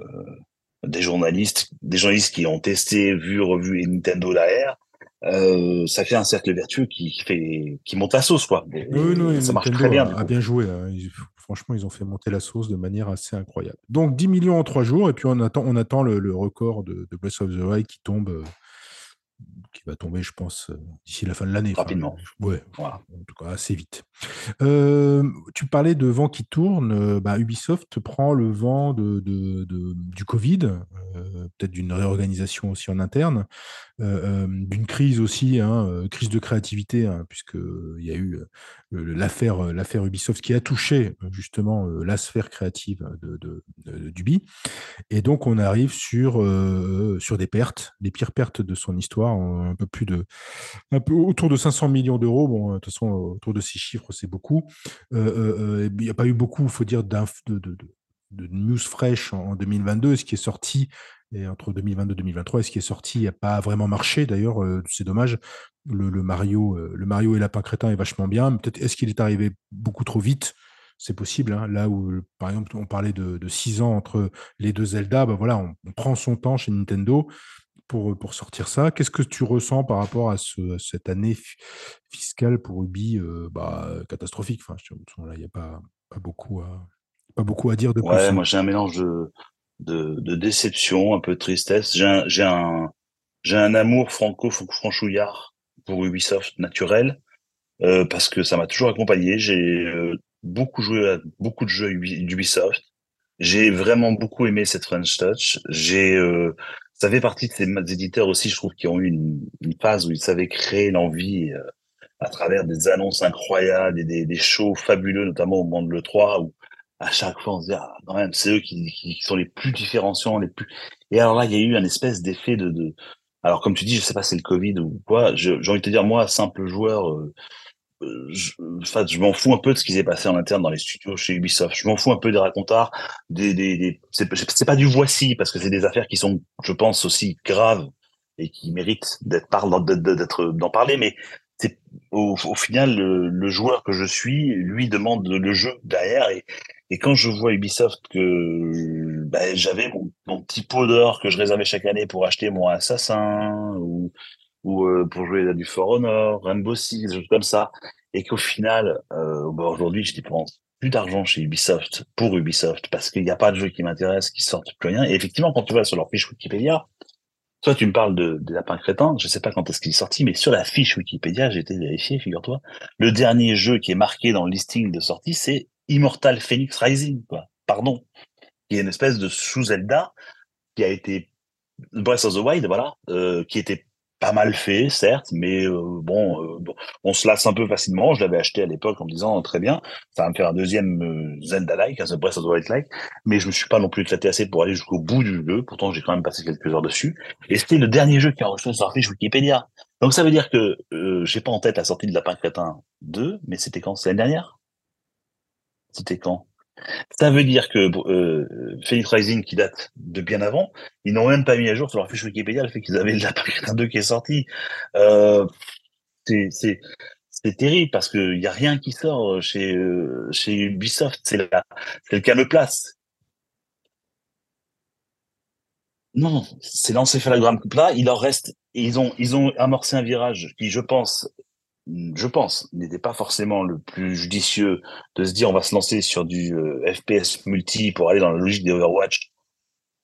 des journalistes, des journalistes qui ont testé, vu, revu et Nintendo derrière. Euh, ça fait un cercle vertueux qui, fait, qui monte la sauce, quoi. oui, ça marche très bien. A, bien joué. Hein. franchement, ils ont fait monter la sauce de manière assez incroyable. Donc 10 millions en trois jours, et puis on attend, on attend le, record de, de, Breath of the Wild qui tombe euh, qui va tomber, je pense, euh, d'ici la fin de l'année. Rapidement. ouais, voilà. en tout cas, assez vite. Euh, tu parlais de vent qui tourne. Euh, bah, Ubisoft prend le vent de, du Covid, peut-être d'une réorganisation aussi en interne, d'une crise aussi, hein, crise de créativité, hein, puisqu'il y a eu l'affaire, Ubisoft qui a touché justement la sphère créative de, d'Ubi. Et donc, on arrive sur, sur des pertes, les pires pertes de son histoire, un peu plus de, autour de 500 millions d'euros. Bon, de toute façon, autour de ces chiffres, c'est beaucoup. Il n'y a pas eu beaucoup, il faut dire, de, de, de, news fraîches en 2022. Ce qui est sorti et entre 2022 et 2023, ce qui est sorti n'a pas vraiment marché. D'ailleurs, c'est dommage. Le, Mario, le Mario et Lapin Crétin est vachement bien. Peut-être est-ce qu'il est arrivé beaucoup trop vite? C'est possible. Hein. Là où, par exemple, on parlait de, six ans entre les deux Zelda, bah voilà, on, prend son temps chez Nintendo pour, pour sortir ça. Qu'est-ce que tu ressens par rapport à, ce, cette année fiscale pour Ubi bah, catastrophique? Enfin, il n'y a pas, beaucoup à, beaucoup à dire de plus. Ouais, moi j'ai un mélange de, de, déception, un peu de tristesse. J'ai un, j'ai un, j'ai un amour franco-franchouillard pour Ubisoft naturel. Euh, parce que ça m'a toujours accompagné. J'ai euh, beaucoup joué à beaucoup de jeux d'Ubisoft. J'ai vraiment beaucoup aimé cette French Touch. J'ai, euh, ça fait partie de ces éditeurs aussi, je trouve, qui ont eu une, une phase où ils savaient créer l'envie euh, à travers des annonces incroyables et des, des shows fabuleux, notamment au moment de l'E3, où à chaque fois on se dit, ah, quand même, c'est eux qui, qui, sont les plus différenciants, les plus... Et alors là, il y a eu un espèce d'effet de, de... Alors, comme tu dis, je sais pas si c'est le Covid ou quoi, j'ai envie de te dire, moi, simple joueur, euh, je, enfin, je m'en fous un peu de ce qui s'est passé en interne dans les studios chez Ubisoft. Je m'en fous un peu des racontards, des, des, des c'est pas du voici parce que c'est des affaires qui sont, je pense, aussi graves et qui méritent d'être d'en parler. Mais au, au, final le, joueur que je suis lui demande le jeu derrière et, et quand je vois Ubisoft que ben, j'avais mon, mon, petit pot d'or que je réservais chaque année pour acheter mon Assassin ou ou euh, pour jouer à du For Honor, Rainbow Six, des choses comme ça, et qu'au final, euh, bah aujourd'hui, je dis pense, plus d'argent chez Ubisoft pour Ubisoft parce qu'il n'y a pas de jeu qui m'intéresse, qui sortent plus rien. Et effectivement, quand tu vas sur leur fiche Wikipédia, toi, tu me parles de, de Lapin Crétin, je sais pas quand est-ce qu'il est sorti, mais sur la fiche Wikipédia, j'ai été vérifié, figure-toi, le dernier jeu qui est marqué dans le listing de sortie, c'est Immortal Phoenix Rising, quoi. Pardon. Qui est une espèce de sous-Zelda qui a été Breath of the Wild, voilà, euh, qui était pas mal fait, certes, mais euh, bon, euh, bon, on se lasse un peu facilement. Je l'avais acheté à l'époque en me disant très bien, ça va me faire un deuxième euh, Zelda-like, un Breath of the Wild-like, mais je me suis pas non plus éclaté assez pour aller jusqu'au bout du jeu. Pourtant, j'ai quand même passé quelques heures dessus. Et c'était le dernier jeu qui a reçu sur fiche Wikipédia. Donc ça veut dire que euh, j'ai pas en tête la sortie de Lapin Crétin 2, mais c'était quand? C'est l'année dernière? C'était quand? Ça veut dire que euh, Rising, qui date de bien avant, ils n'ont même pas mis à jour sur leur fiche Wikipédia le fait qu'ils avaient la Crétin 2 qui est sorti. Euh, c'est terrible parce qu'il n'y a rien qui sort chez, euh, chez Ubisoft. C'est le calme place. Non, c'est l'encéphalogramme plat. Il leur reste, ils ont amorcé un virage qui, je pense, je pense, n'était pas forcément le plus judicieux de se dire on va se lancer sur du euh, FPS multi pour aller dans la logique des Overwatch.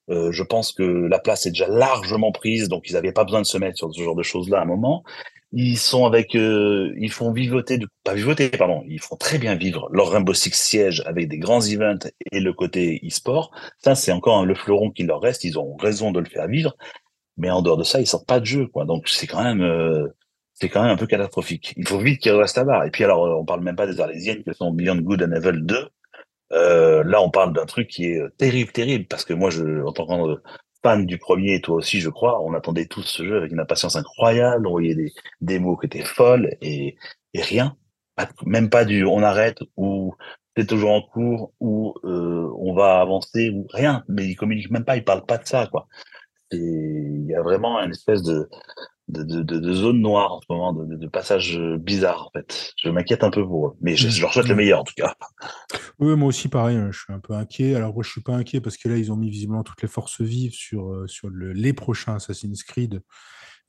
Euh, je pense que la place est déjà largement prise, donc ils n'avaient pas besoin de se mettre sur ce genre de choses-là à un moment. Ils sont avec, euh, ils font vivoter, pas vivoter, pardon, ils font très bien vivre leur Rainbow Six Siege avec des grands events et le côté e-sport. Ça, c'est encore le fleuron qui leur reste. Ils ont raison de le faire vivre, mais en dehors de ça, ils sortent pas de jeu, quoi. Donc c'est quand même c'est quand même un peu catastrophique. Il faut vite qu'il reste à barre. Et puis alors, on parle même pas des Arlésiennes qui sont Beyond Good and Evil 2. Euh, là, on parle d'un truc qui est euh, terrible, terrible, parce que moi, je, en tant que fan du premier, et toi aussi, je crois, on attendait tous ce jeu avec une impatience incroyable. On voyait des démos qui étaient folles et, et rien, même pas du on arrête ou c'est toujours en cours ou euh, on va avancer ou rien. Mais ils communiquent même pas, ils parlent pas de ça, quoi. Il y a vraiment une espèce de de, de, de, zone noire en ce moment, de, de passages bizarres en fait. Je m'inquiète un peu pour eux, mais je, leur souhaite le meilleur en tout cas. Oui, moi aussi pareil, hein, je suis un peu inquiet. Alors moi je suis pas inquiet parce que là ils ont mis visiblement toutes les forces vives sur, euh, sur le, les prochains Assassin's Creed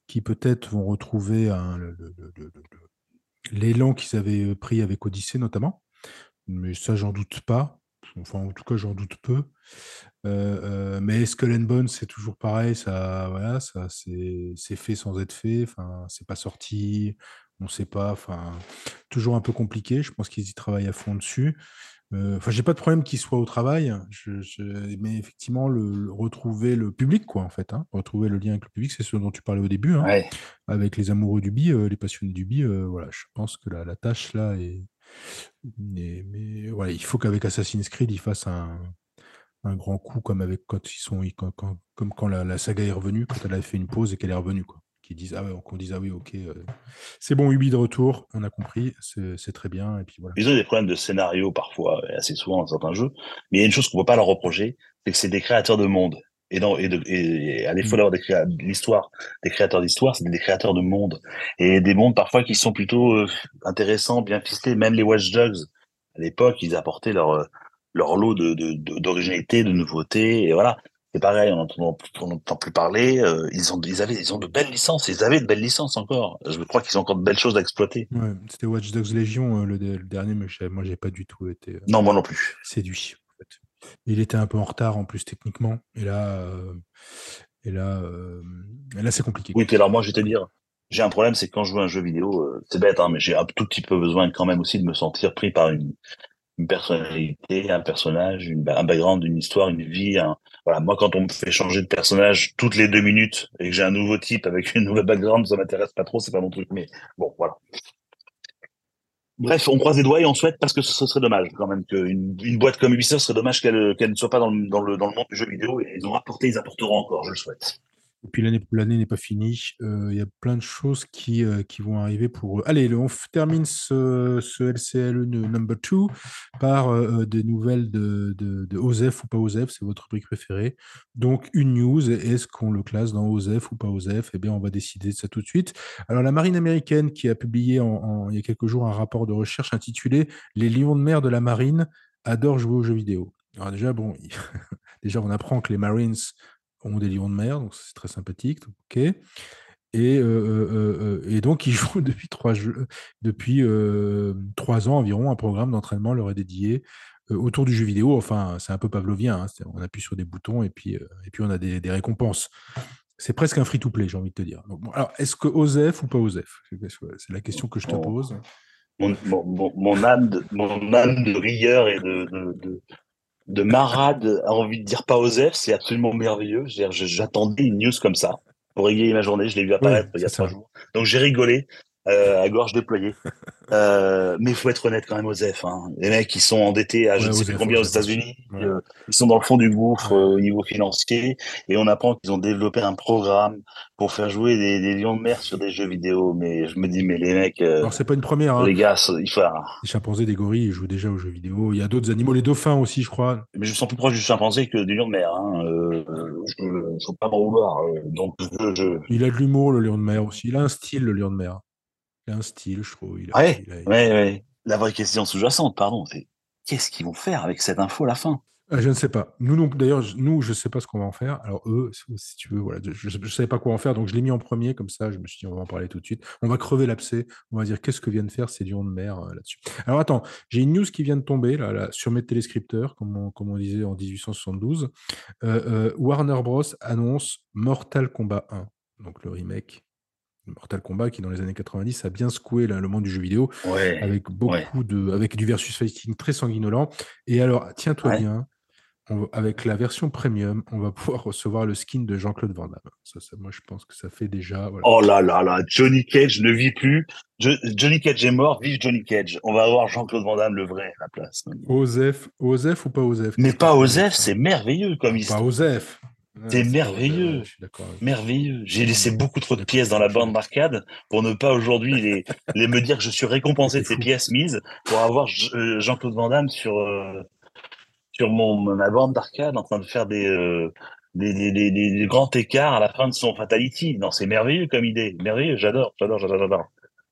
qui peut-être vont retrouver l'élan qu'ils avaient pris avec Odyssey notamment. Mais ça j'en doute pas. Enfin en tout cas j'en doute peu. Euh, mais Skull and Bones, c'est toujours pareil, ça, voilà, ça, c'est fait sans être fait, enfin, c'est pas sorti, on sait pas, enfin, toujours un peu compliqué. Je pense qu'ils y travaillent à fond dessus. Euh, enfin, j'ai pas de problème qu'ils soient au travail, mais effectivement, le, retrouver le public, quoi, en fait, hein, retrouver le lien avec le public, c'est ce dont tu parlais au début, hein, avec les amoureux du bi, euh, les passionnés du bi, voilà, je pense que la, la tâche là est, mais, il faut qu'avec Assassin's Creed, ils fassent un un grand coup comme avec quand ils sont comme quand la, saga est revenue, quand elle a fait une pause et qu'elle est revenue quoi. Qui disent ah ouais, qu'on dise ah oui ok euh, c'est bon Ubi de retour, on a compris, c'est très bien et puis voilà. Ils ont des problèmes de scénario parfois assez souvent dans certains jeux, mais il y a une chose qu'on ne peut pas leur reprocher, c'est que c'est des créateurs de monde. Et, dans, et, de, et à défaut d'avoir l'histoire, des créateurs d'histoire, c'est des créateurs de monde. Et des mondes parfois qui sont plutôt euh, intéressants, bien ficelés. Même les Watch Dogs, à l'époque, ils apportaient leur, euh, leur lot de, d'originalité, de, de, nouveautés, et voilà. C'est pareil, on n'entend plus, plus parler. Euh, ils ont, ils avaient, ils ont de belles licences. Ils avaient de belles licences encore. Je crois qu'ils ont encore de belles choses à exploiter. Ouais, c'était Watch Dogs Legion euh, le, dernier, mais moi j'ai pas du tout été. Euh, non, moi non plus. Séduit. En fait. Il était un peu en retard en plus techniquement, et là, et là, là c'est compliqué. Oui, alors moi je vais te dire, j'ai un problème, c'est que quand je joue à un jeu vidéo, c'est bête, hein, mais j'ai un tout petit peu besoin quand même aussi de me sentir pris par une, une personnalité, un personnage, un background, une histoire, une vie. Voilà, moi, quand on me fait changer de personnage toutes les deux minutes et que j'ai un nouveau type avec une nouvelle background, ça m'intéresse pas trop, c'est pas mon truc. Mais bon, voilà. Bref, on croise les doigts et on souhaite parce que ce serait dommage quand même qu'une une boîte comme Ubisoft serait dommage qu'elle qu'elle ne soit pas dans le, dans, le, dans le monde du jeu vidéo et ils ont rapporté, ils apporteront encore, je le souhaite. Et puis l'année l'année n'est pas finie. Euh, il y a plein de choses qui, euh, qui vont arriver pour. Allez, on termine ce, ce LCL number 2 par euh, des nouvelles de, de, OSEF ou pas OSEF, c'est votre rubrique préférée. Donc une news, est-ce qu'on le classe dans OSEF ou pas OSEF? Eh bien, on va décider de ça tout de suite. Alors la marine américaine qui a publié il y a quelques jours un rapport de recherche intitulé Les lions de mer de la marine adorent jouer aux jeux vidéo. Alors déjà, bon, déjà on apprend que les Marines ont des lions de mer, donc c'est très sympathique. ok. Et, et, donc, ils jouent depuis trois, jeux, depuis, trois ans environ un programme d'entraînement leur est dédié autour du jeu vidéo. Enfin, c'est un peu pavlovien. Hein, on appuie sur des boutons et puis, et puis on a des, des récompenses. C'est presque un free-to-play, j'ai envie de te dire. alors, est-ce que OSEF ou pas OSEF? C'est la question que je te pose. Mon, mon, mon, âme, de, mon âme de rieur et de, de, de, marade a envie de dire pas OSEF, c'est absolument merveilleux. J'attendais une news comme ça pour égayer ma journée. Je l'ai vu apparaître il y a trois jours. Donc j'ai rigolé euh, à gorge déployée. Euh, mais il faut être honnête quand même, Osef. Hein. Les mecs, ils sont endettés à je ne sais plus combien aux États-Unis. Euh, ils sont dans le fond du gouffre au niveau financier. Et on apprend qu'ils ont développé un programme pour faire jouer des, des, lions de mer sur des jeux vidéo. Mais je me dis, mais les mecs. Alors, c'est pas une première. Hein. Les gars, il faut. Les chimpanzés, des gorilles, ils jouent déjà aux jeux vidéo. Il y a d'autres animaux, les dauphins aussi, je crois. Mais je me sens plus proche du chimpanzé que du lion de mer. Hein. Je ne faut pas m'en vouloir. donc, je, je... Il a de l'humour, le lion de mer aussi. Il a un style, le lion de mer. Il a un style, je trouve. Il a, ouais, ouais, La vraie question sous-jacente, pardon, c'est qu'est-ce qu'ils vont faire avec cette info à la fin? Ah, je ne sais pas. Nous, non, d'ailleurs, nous, je ne sais pas ce qu'on va en faire. Alors, eux, si tu veux, voilà, je ne savais pas quoi en faire, donc je l'ai mis en premier, comme ça, je me suis dit, on va en parler tout de suite. On va crever l'abcès, on va dire qu'est-ce que viennent faire ces lions de mer euh, là-dessus? Alors, attends, j'ai une news qui vient de tomber, là, sur mes téléscripteurs, comme on, comme on disait en 1872. Euh, euh, Warner Bros. annonce Mortal Kombat 1, donc le remake Mortal Kombat qui dans les années 90 a bien secoué le monde du jeu vidéo avec beaucoup de avec du versus fighting très sanguinolent et alors tiens-toi bien avec la version premium, on va pouvoir recevoir le skin de Jean-Claude Van Damme. Ça, moi, je pense que ça fait déjà. Oh là là là, Johnny Cage ne vit plus. Johnny Cage est mort, vive Johnny Cage. On va avoir Jean-Claude Van Damme le vrai à la place. Osef, Osef ou pas Osef? Mais pas Osef, c'est merveilleux comme histoire. Pas Osef. C'est merveilleux, merveilleux. J'ai laissé beaucoup trop de pièces dans la bande d'arcade pour ne pas aujourd'hui les, les me dire que je suis récompensé de ces pièces mises pour avoir euh, Jean-Claude Van Damme sur euh, sur mon ma bande d'arcade en train de faire des, euh, des, des, des, grands écarts à la fin de son Fatality. Non, c'est merveilleux comme idée, merveilleux. J'adore, j'adore, j'adore, j'adore.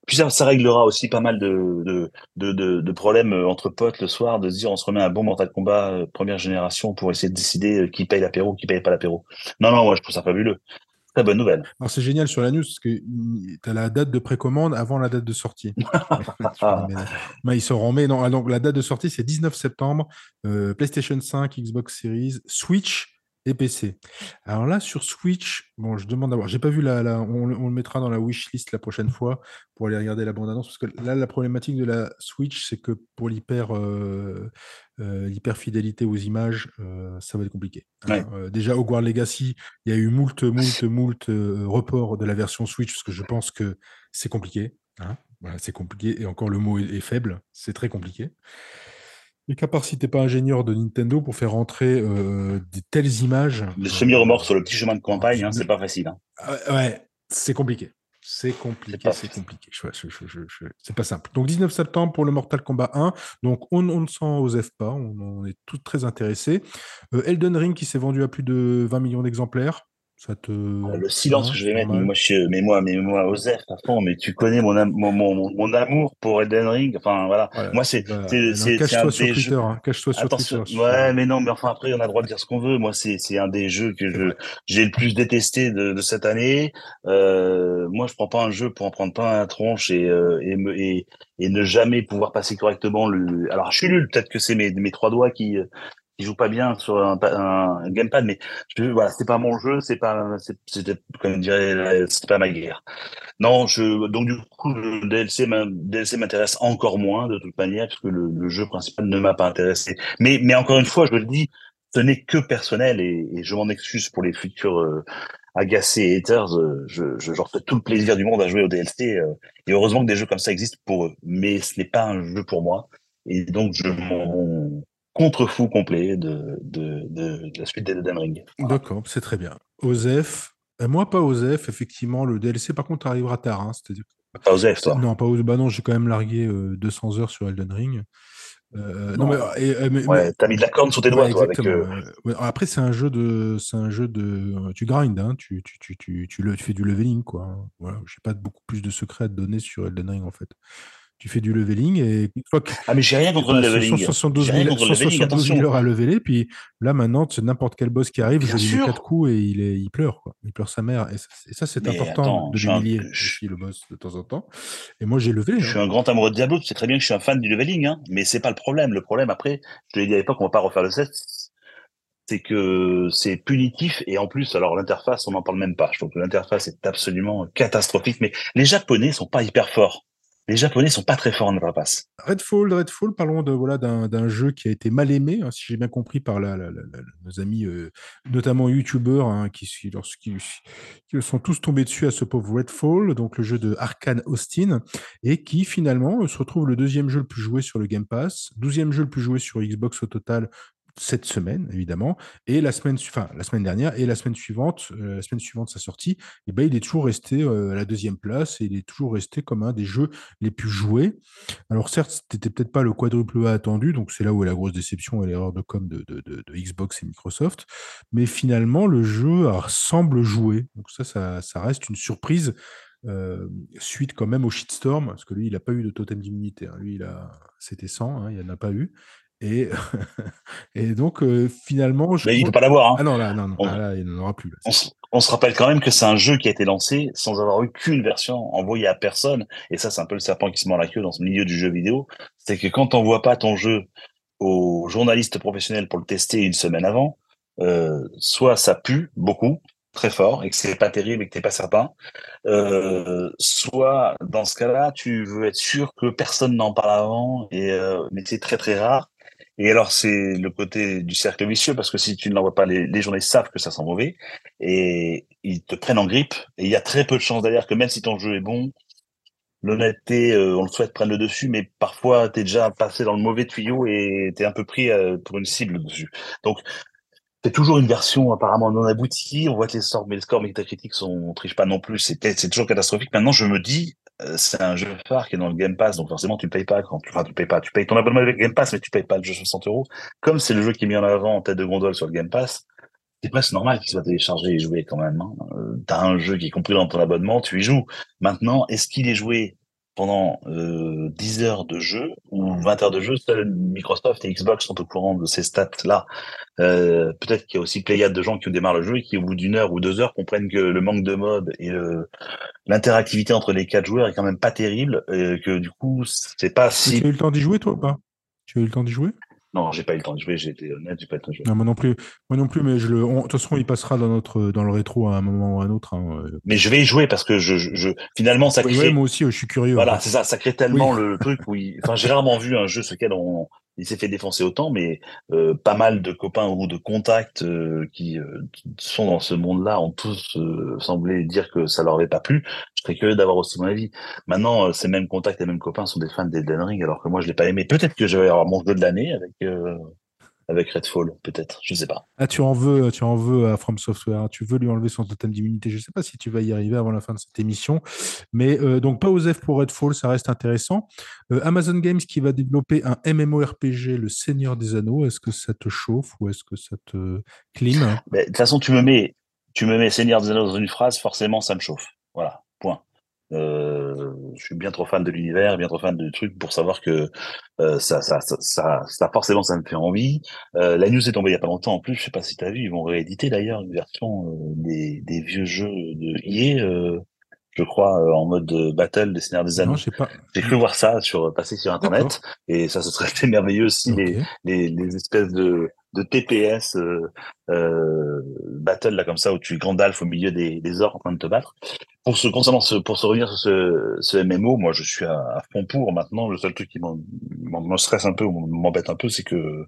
Puis ça, ça, réglera aussi pas mal de, de, de, problèmes entre potes le soir, de se dire on se remet un bon Mortal Kombat euh, première génération pour essayer de décider euh, qui paye l'apéro, qui paye pas l'apéro. Non, non, moi je trouve ça fabuleux. Très bonne nouvelle. Alors c'est génial sur la news parce que tu as la date de précommande avant la date de sortie. mais, ils seront mais non, ah, donc la date de sortie c'est 19 septembre, euh, PlayStation 5, Xbox Series, Switch et PC. Alors là, sur Switch, bon, je demande d'avoir. J'ai pas vu la, on, le mettra dans la wishlist la prochaine fois pour aller regarder la bande-annonce. Parce que là, la problématique de la Switch, c'est que pour l'hyper euh, euh, fidélité aux images, euh, ça va être compliqué. Hein. déjà, Hogwarts Legacy, il y a eu moult, moult, moult reports de la version Switch, parce que je pense que c'est compliqué. Hein. Voilà, c'est compliqué. Et encore, le mot est faible. C'est très compliqué. Et qu'à part si t'es pas ingénieur de Nintendo pour faire rentrer euh, des telles images. Les semi-remords sur le petit chemin de campagne, hein, c'est pas facile. Hein. Ah, ouais, c'est compliqué. C'est compliqué, c'est compliqué. c'est pas simple. Donc 19 septembre pour le Mortal Kombat 1. Donc on, ne s'en osef pas, on, est tous très intéressés. Euh, Elden Ring qui s'est vendu à plus de 20 millions d'exemplaires. Ah, le silence que je vais mettre, moi, je, mais moi, mais moi, Osef, à fond, mais tu connais mon, mon, mon, mon, amour pour Elden Ring. Enfin, voilà. moi, c'est, cache-toi sur Twitter, hein. cache-toi sur Twitter. Ouais, mais non, mais enfin, après, on a le droit de dire ce qu'on veut. Moi, c'est, c'est un des jeux que je, j'ai le plus détesté de, de cette année. Euh, moi, je prends pas un jeu pour en prendre pas un tronche et, euh, et, me, et, et ne jamais pouvoir passer correctement le. Alors, je suis nul. Peut-être que c'est mes, mes trois doigts qui, qui joue pas bien sur un, un gamepad, mais voilà, c'est pas mon jeu, c'est pas, c'était comme dirait, c'est pas ma guerre. Non, je, donc du coup, le DLC, DLC m'intéresse encore moins de toute manière, puisque le, le jeu principal ne m'a pas intéressé. Mais, mais encore une fois, je le dis, ce n'est que personnel et, et je m'en excuse pour les futurs euh, agacés haters. Euh, je, je, fais tout le plaisir du monde à jouer au DLC euh, et heureusement que des jeux comme ça existent pour eux. Mais ce n'est pas un jeu pour moi et donc je m'en contre-fou complet de, de, de, la suite d'Elden Ring. D'accord, c'est très bien. Osef, euh, moi pas Osef, effectivement, le DLC par contre arrivera tard. Hein, c'est-à-dire... Pas Osef, toi Non, pas Osef. Bah non, j'ai quand même largué 200 euh, heures sur Elden Ring. Euh, non, mais, ouais, t'as mis de la corne sur tes doigts, toi, avec, Après, c'est un jeu de, c'est un jeu de, tu grindes, hein, tu, tu, tu, tu, tu, le, tu fais du leveling, quoi. Voilà, j'ai pas beaucoup plus de secrets à te donner sur Elden Ring, en fait tu fais du leveling et ah mais j'ai rien contre le leveling. 172 000, heures à leveler, puis là maintenant n'importe quel boss qui arrive, je lui mets quatre coups et il, est, il pleure quoi. Il pleure sa mère et ça, c'est important de l'humilier un... le boss de temps en temps. Et moi j'ai levé. Je suis un grand amoureux de Diablo, tu sais très bien que je suis un fan du leveling, hein, mais c'est pas le problème. Le problème après, je l'ai dit à l'époque, on va pas refaire le set, c'est que c'est punitif et en plus, alors l'interface, on n'en parle même pas. Je trouve que l'interface est absolument catastrophique. Mais les Japonais sont pas hyper forts. Les Japonais sont pas très forts en interface. Redfall, Redfall, parlons de voilà d'un jeu qui a été mal aimé, hein, si j'ai bien compris par la, nos amis, euh, notamment youtubeurs, hein, qui, sont tous tombés dessus à ce pauvre Redfall, donc le jeu de Arkane Austin, et qui finalement se retrouve le deuxième jeu le plus joué sur le Game Pass, douzième jeu le plus joué sur Xbox au total cette semaine, évidemment, et la semaine, enfin, la semaine dernière et la semaine suivante, euh, la semaine suivante sa sortie, et eh ben, il est toujours resté euh, à la deuxième place et il est toujours resté comme un des jeux les plus joués. Alors certes, c'était peut-être pas le quadruple A attendu, donc c'est là où est la grosse déception et l'erreur de com de, de, Xbox et Microsoft, mais finalement le jeu semble jouer, donc ça, ça, ça reste une surprise. Euh, suite quand même au shitstorm, parce que lui, il n'a pas eu de totem d'immunité. Hein. Lui, il a, c'était 100, hein, il n'y en a pas eu. Et, et donc, euh, finalement. Je mais il ne peut pas l'avoir. Hein. Ah non, là, non, non. Ah, là, il n'en aura plus. On, se rappelle quand même que c'est un jeu qui a été lancé sans avoir eu qu'une version envoyée à personne. Et ça, c'est un peu le serpent qui se mord la queue dans ce milieu du jeu vidéo. C'est que quand on voit pas ton jeu aux journalistes professionnels pour le tester une semaine avant, euh, soit ça pue beaucoup, très fort, et que c'est pas terrible et que t'es pas certain, euh, soit dans ce cas-là, tu veux être sûr que personne n'en parle avant, et euh, mais c'est très très rare. Et alors, c'est le côté du cercle vicieux, parce que si tu ne l'envoies pas, les, les journalistes savent que ça sent mauvais, et ils te prennent en grippe. Et il y a très peu de chances d'ailleurs que même si ton jeu est bon, l'honnêteté, euh, on le souhaite, prenne le dessus, mais parfois, tu es déjà passé dans le mauvais tuyau et tu un peu pris euh, pour une cible dessus. Donc, c'est toujours une version apparemment non aboutie. On voit que les scores, mais les scores métacritiques sont, on triche pas non plus. C'est, toujours catastrophique. Maintenant, je me dis, euh, c'est un jeu phare qui est dans le Game Pass, donc forcément tu payes pas quand tu, enfin tu payes pas, tu payes ton abonnement avec Game Pass, mais tu payes pas le jeu 60 euros. Comme c'est le jeu qui est mis en avant en tête de gondole sur le Game Pass, c'est presque normal qu'il soit téléchargé et joué quand même. Hein. Euh, t'as un jeu qui est compris dans ton abonnement, tu y joues. Maintenant, est-ce qu'il est joué pendant euh, 10 heures de jeu ou 20 heures de jeu, seul Microsoft et Xbox sont au courant de ces stats-là. Euh, Peut-être qu'il y a aussi pléiade de gens qui démarrent le jeu et qui, au bout d'une heure ou deux heures, comprennent que le manque de mode et l'interactivité entre les quatre joueurs est quand même pas terrible, et que du coup, c'est pas si... Tu as eu le temps d'y jouer, toi, ou pas? Tu as eu le temps d'y jouer? Non, j'ai pas eu le temps de jouer, j'ai été honnête, j'ai pas eu le temps de jouer. Non, moi non plus, moi non plus, mais je le, de toute façon, il passera dans notre, dans le rétro à un moment ou à un autre. Hein, euh. Mais je vais y jouer parce que je, je, finalement, ça crée. Oui, moi aussi, je suis curieux. Voilà, c'est ça, ça crée tellement le truc où, enfin, j'ai rarement vu un jeu sur lequel on, il s'est fait défoncer autant, mais euh, pas mal de copains ou de contacts euh, qui, sont dans ce monde-là ont tous semblé dire que ça leur avait pas plu. Je serais curieux d'avoir aussi mon avis. Maintenant, ces mêmes contacts et mêmes copains sont des fans d'Elden Ring, alors que moi je l'ai pas aimé. Peut-être que je vais avoir mon jeu de l'année avec avec Redfall, peut-être, je sais pas. Ah, tu en veux, tu en veux à From Software, hein. tu veux lui enlever son totem d'immunité. Je sais pas si tu vas y arriver avant la fin de cette émission, mais euh, donc pas F pour Redfall, ça reste intéressant. Euh, Amazon Games qui va développer un MMORPG, Le Seigneur des Anneaux. Est-ce que ça te chauffe ou est-ce que ça te clime De toute façon, tu me mets, tu me mets Seigneur des Anneaux dans une phrase, forcément, ça me chauffe. Voilà. Euh, je suis bien trop fan de l'univers, bien trop fan de trucs pour savoir que euh, ça, ça, ça, ça, forcément, ça me fait envie. Euh, la news est tombée il y a pas longtemps en plus. Je sais pas si tu as vu, ils vont rééditer d'ailleurs une version euh, des, des vieux jeux de EA je crois, euh, en mode battle des Seigneurs des Anneaux. J'ai cru voir ça sur passer sur internet et ça se serait fait merveilleux aussi les, les, les, espèces de, de TPS euh, euh, battle là comme ça où tu es Gandalf au milieu des, des orques en train de te battre. Pour se concernant ce, pour se revenir sur ce, ce MMO, moi je suis à, à fond pour. Maintenant, le seul truc qui me stresse un peu ou m'embête un peu, c'est que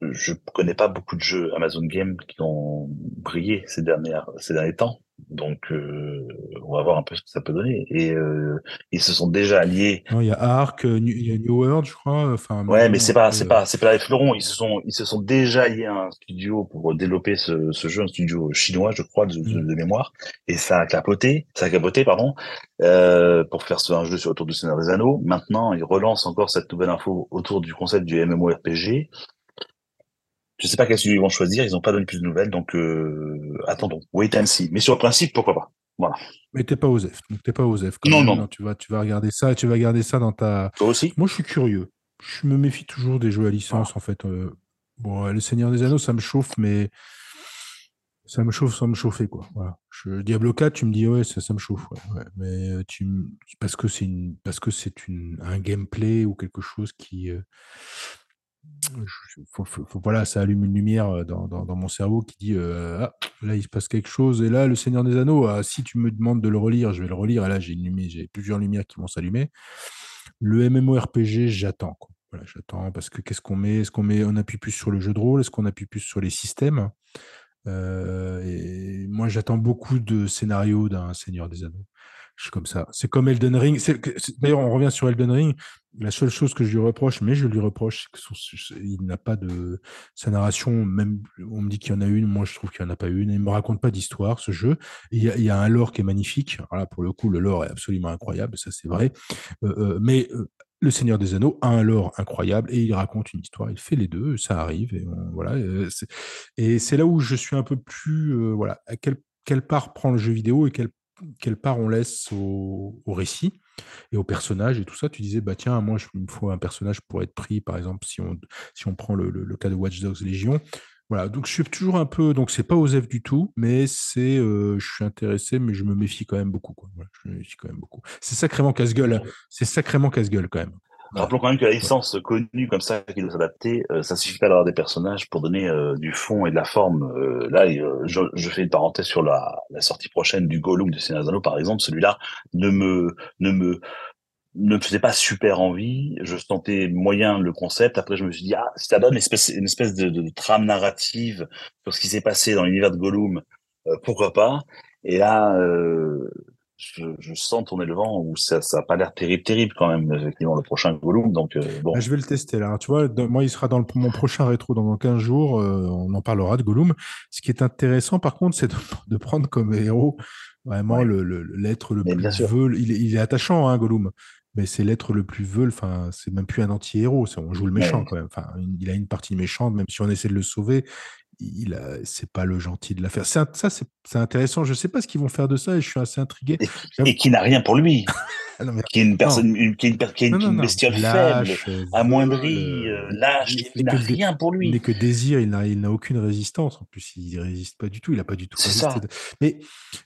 je connais pas beaucoup de jeux Amazon Game qui ont brillé ces dernières ces derniers temps. Donc, euh, on va voir un peu ce que ça peut donner. Et euh, ils se sont déjà alliés. il y a Ark, euh, il y a New World, je crois. Enfin, ouais, mais c'est pas, c'est pas, c'est pas les fleurons. Ils se sont, ils se sont déjà alliés à un studio pour développer ce, ce jeu, un studio chinois, je crois, de, de, mm. mémoire. Et ça a capoté, ça a capoté, pardon, euh, pour faire ce, un jeu sur autour du Seigneur des Anneaux. Maintenant, ils relancent encore cette nouvelle info autour du concept du MMORPG. Je sais pas quel studio ils vont choisir, ils n'ont pas donné plus de nouvelles, donc euh, attendons, wait and see. Mais sur le principe, pourquoi pas? Voilà. Mais t'es pas Osef. Donc t'es pas Osef. Non, non. Tu vas, tu vas regarder ça. Tu vas garder ça dans ta. Toi aussi? Moi, je suis curieux. Je me méfie toujours des jeux à licence, en fait. Euh, bon, le Seigneur des Anneaux, ça me chauffe, mais ça me chauffe sans me chauffer, quoi. Voilà. Je, Diablo 4, tu me dis, ouais, ça, ça me chauffe, ouais, Mais euh, tu, parce que c'est une, parce que c'est une, un gameplay ou quelque chose qui, euh, voilà, ça allume une lumière euh, dans, mon cerveau qui dit ah, là il se passe quelque chose. Et là le Seigneur des Anneaux ah, si tu me demandes de le relire je vais le relire. Et là j'ai plusieurs lumières qui vont s'allumer. Le MMORPG j'attends voilà j'attends parce que qu'est-ce qu'on met? Est-ce qu'on met on appuie plus sur le jeu de rôle? Est-ce qu'on appuie plus sur les systèmes? Euh, moi j'attends beaucoup de scénarios d'un Seigneur des Anneaux je suis comme ça. C'est comme Elden Ring. D'ailleurs, on revient sur Elden Ring. La seule chose que je lui reproche, mais je lui reproche, c'est qu'il n'a pas de. Sa narration, même, on me dit qu'il y en a une, moi je trouve qu'il n'y en a pas une. Il me raconte pas d'histoire, ce jeu. Il y, a, un lore qui est magnifique. Voilà, pour le coup, le lore est absolument incroyable, ça c'est vrai. Euh, euh, mais euh, le Seigneur des Anneaux a un lore incroyable et il raconte une histoire. Il fait les deux, ça arrive. Et voilà. Et c'est là où je suis un peu plus. voilà, à quelle, quelle part prend le jeu vidéo et quelle quelle part on laisse au, récit et au personnage et tout ça. Tu disais, bah tiens, moi, il me faut un personnage pour être pris, par exemple, si on, si on prend le, cas de Watch Dogs Légion. Voilà, donc je suis toujours un peu, donc c'est pas Osef du tout, mais c'est, euh, je suis intéressé, mais je me méfie quand même beaucoup. Quoi. je me méfie quand même beaucoup. C'est sacrément casse-gueule, c'est sacrément casse-gueule quand même. Rappelons quand même que la licence connue comme ça, qui doit s'adapter, euh, ça suffit pas d'avoir des personnages pour donner euh, du fond et de la forme. Euh, là, je, je, fais une parenthèse sur la, la sortie prochaine du Gollum de Senazano, par exemple. Celui-là ne me, ne me, ne me faisait pas super envie. Je sentais moyen le concept. Après, je me suis dit, ah, si ça donne une espèce, une espèce de, de, trame narrative sur ce qui s'est passé dans l'univers de Gollum, pourquoi pas. Et là, je, sens tourner le vent où ça n'a pas l'air terrible, terrible quand même, effectivement, le prochain Gollum. Donc, euh, bon. Bah, je vais le tester là. Tu vois, moi, il sera dans mon prochain rétro dans 15 jours. Euh, on en parlera de Gollum. Ce qui est intéressant, par contre, c'est de, prendre comme héros vraiment l'être le, plus veule. Il, est attachant, hein, Gollum. Mais c'est l'être le plus veule. Enfin, c'est même plus un anti-héros. On joue le méchant quand même. Enfin, il a une partie méchante, même si on essaie de le sauver il c'est pas le gentil de l'affaire. Ça, c'est intéressant. Je sais pas ce qu'ils vont faire de ça et je suis assez intrigué. Et, qui n'a rien pour lui. Ah qui est une personne, une, qui est une, bestiole faible, amoindrie, euh, lâche, qui n'a rien pour lui. Il n'est que désir, il n'a, il n'a aucune résistance. En plus, il résiste pas du tout. Il n'a pas du tout résisté. Ça. Mais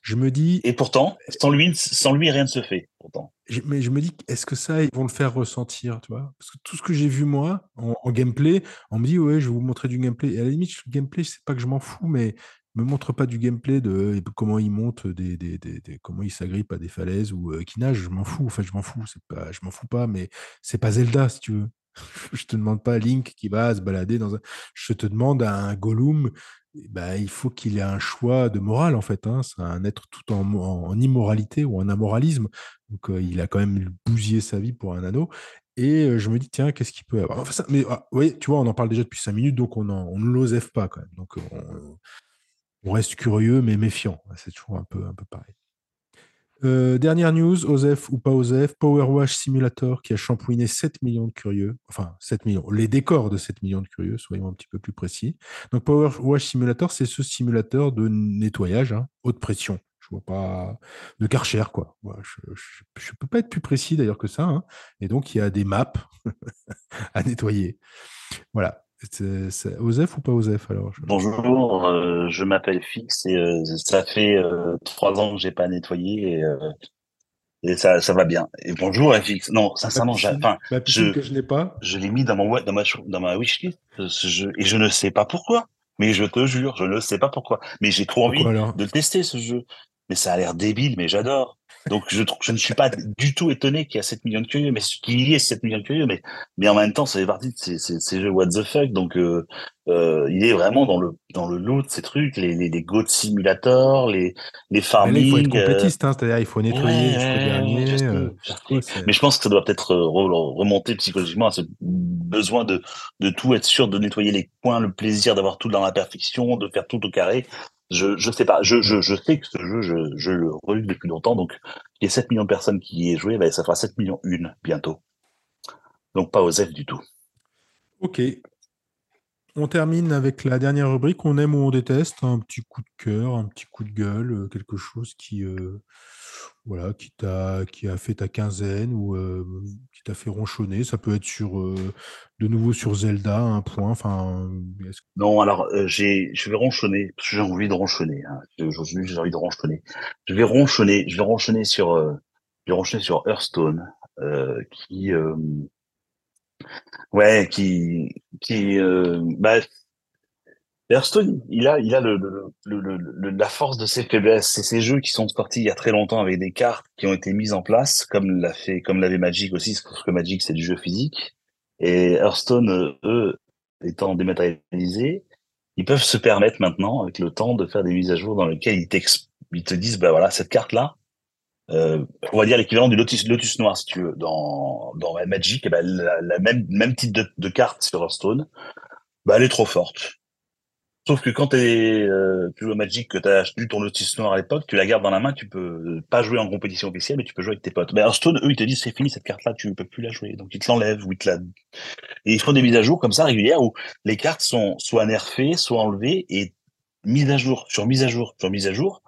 je me dis. Et pourtant, sans lui, sans lui, rien ne se fait. Pourtant. mais je me dis, est-ce que ça, ils vont le faire ressentir, tu vois? Parce que tout ce que j'ai vu moi en, gameplay, on me dit ouais, je vais vous montrer du gameplay. Et à la limite, le gameplay, c'est pas que je m'en fous, mais me montre pas du gameplay de comment il monte des, des, des, comment il s'agrippe à des falaises ou qui nage, je m'en fous. En fait, je m'en fous. C'est pas, je m'en fous pas, mais c'est pas Zelda si tu veux. je te demande pas Link qui va se balader dans un. Je te demande un Gollum. Bah, il faut qu'il ait un choix de morale en fait. Hein. C'est un être tout en, en, immoralité ou en amoralisme. Donc il a quand même bousillé sa vie pour un anneau. Et je me dis, tiens, qu'est-ce qu'il peut avoir? Mais ah, oui, tu vois, on en parle déjà depuis cinq minutes, donc on, on ne l'osef pas quand même. Donc on, on reste curieux mais méfiant. C'est toujours un peu, un peu pareil. Euh, dernière news, OZEF ou pas OZEF, Power Wash Simulator qui a shampouiné 7 millions de curieux, enfin 7 millions, les décors de 7 millions de curieux, soyons un petit peu plus précis. Donc Power Wash Simulator, c'est ce simulateur de nettoyage, hein, haute pression. Je vois pas de Karcher, quoi. je, ne peux pas être plus précis d'ailleurs que ça. Hein. Et donc il y a des maps à nettoyer. Voilà. C'est Osef ou pas Osef alors Bonjour, euh, je m'appelle Fix et euh, ça fait euh, trois ans que j'ai pas nettoyé et, ça, ça va bien. Et bonjour Fix. Non, sincèrement, enfin, je, que je n'ai pas. Je l'ai mis dans mon dans ma dans ma wishlist et je ne sais pas pourquoi. Mais je te jure, je ne sais pas pourquoi. Mais j'ai trop envie de tester ce jeu. Mais ça a l'air débile, mais j'adore. Donc je, je ne suis pas du tout étonné qu'il y a 7 millions de curieux, mais qu'il y ait 7 millions de curieux, mais, mais en même temps, ça fait partie de ces, ces, ces jeux what the fuck. Donc euh, euh, il est vraiment dans le dans le lot de ces trucs, les les, les Goat Simulator, les les farming. il faut être euh, complétiste, hein, c'est-à-dire il faut nettoyer jusqu'au dernier. Euh, mais je pense que ça doit peut-être remonter psychologiquement à ce besoin de de tout être sûr de nettoyer les coins, le plaisir d'avoir tout dans la perfection, de faire tout au carré. Je sais pas. Je, sais que ce jeu, je, le relis depuis longtemps. Donc, il y a 7 millions de personnes qui y aient joué. Ben, ça fera 7 millions une bientôt. Donc, pas aux F du tout. Ok. On termine avec la dernière rubrique, on aime ou on déteste, un petit coup de cœur, un petit coup de gueule, euh, quelque chose qui, euh, voilà, qui, a fait ta quinzaine ou euh, qui t'a fait ronchonner. Ça peut être sur, de nouveau sur Zelda, un point. Enfin, Non, alors j'ai, je vais ronchonner parce que j'ai envie de ronchonner. Hein. Aujourd'hui, j'ai envie de ronchonner. Je vais ronchonner, je vais ronchonner sur, je vais ronchonner sur Hearthstone, qui Ouais, qui, qui, euh, Hearthstone, il a, il a le, le, le, la force de ses faiblesses. C'est ces jeux qui sont sortis il y a très longtemps avec des cartes qui ont été mises en place, comme l'a fait, comme l'avait Magic aussi, parce que Magic c'est du jeu physique. Et Hearthstone, euh, eux, étant dématérialisés, ils peuvent se permettre maintenant, avec le temps, de faire des mises à jour dans lesquelles ils, te disent, bah voilà, cette carte-là, euh, on va dire l'équivalent du Lotus, Lotus Noir, si tu veux, dans, dans Magic, et eh ben, la, même, même type de, de carte sur Hearthstone, bah, elle est trop forte. Sauf que quand euh, tu joues à Magic, que tu as acheté ton Lotus Noir à l'époque, tu la gardes dans la main, tu peux pas jouer en compétition officielle, mais tu peux jouer avec tes potes. Mais Hearthstone, eux, ils te disent c'est fini cette carte-là, tu ne peux plus la jouer. Donc ils te l'enlèvent ou ils te la... Et ils font des mises à jour comme ça régulières où les cartes sont soit nerfées, soit enlevées et mises à jour sur mise à jour sur mise à jour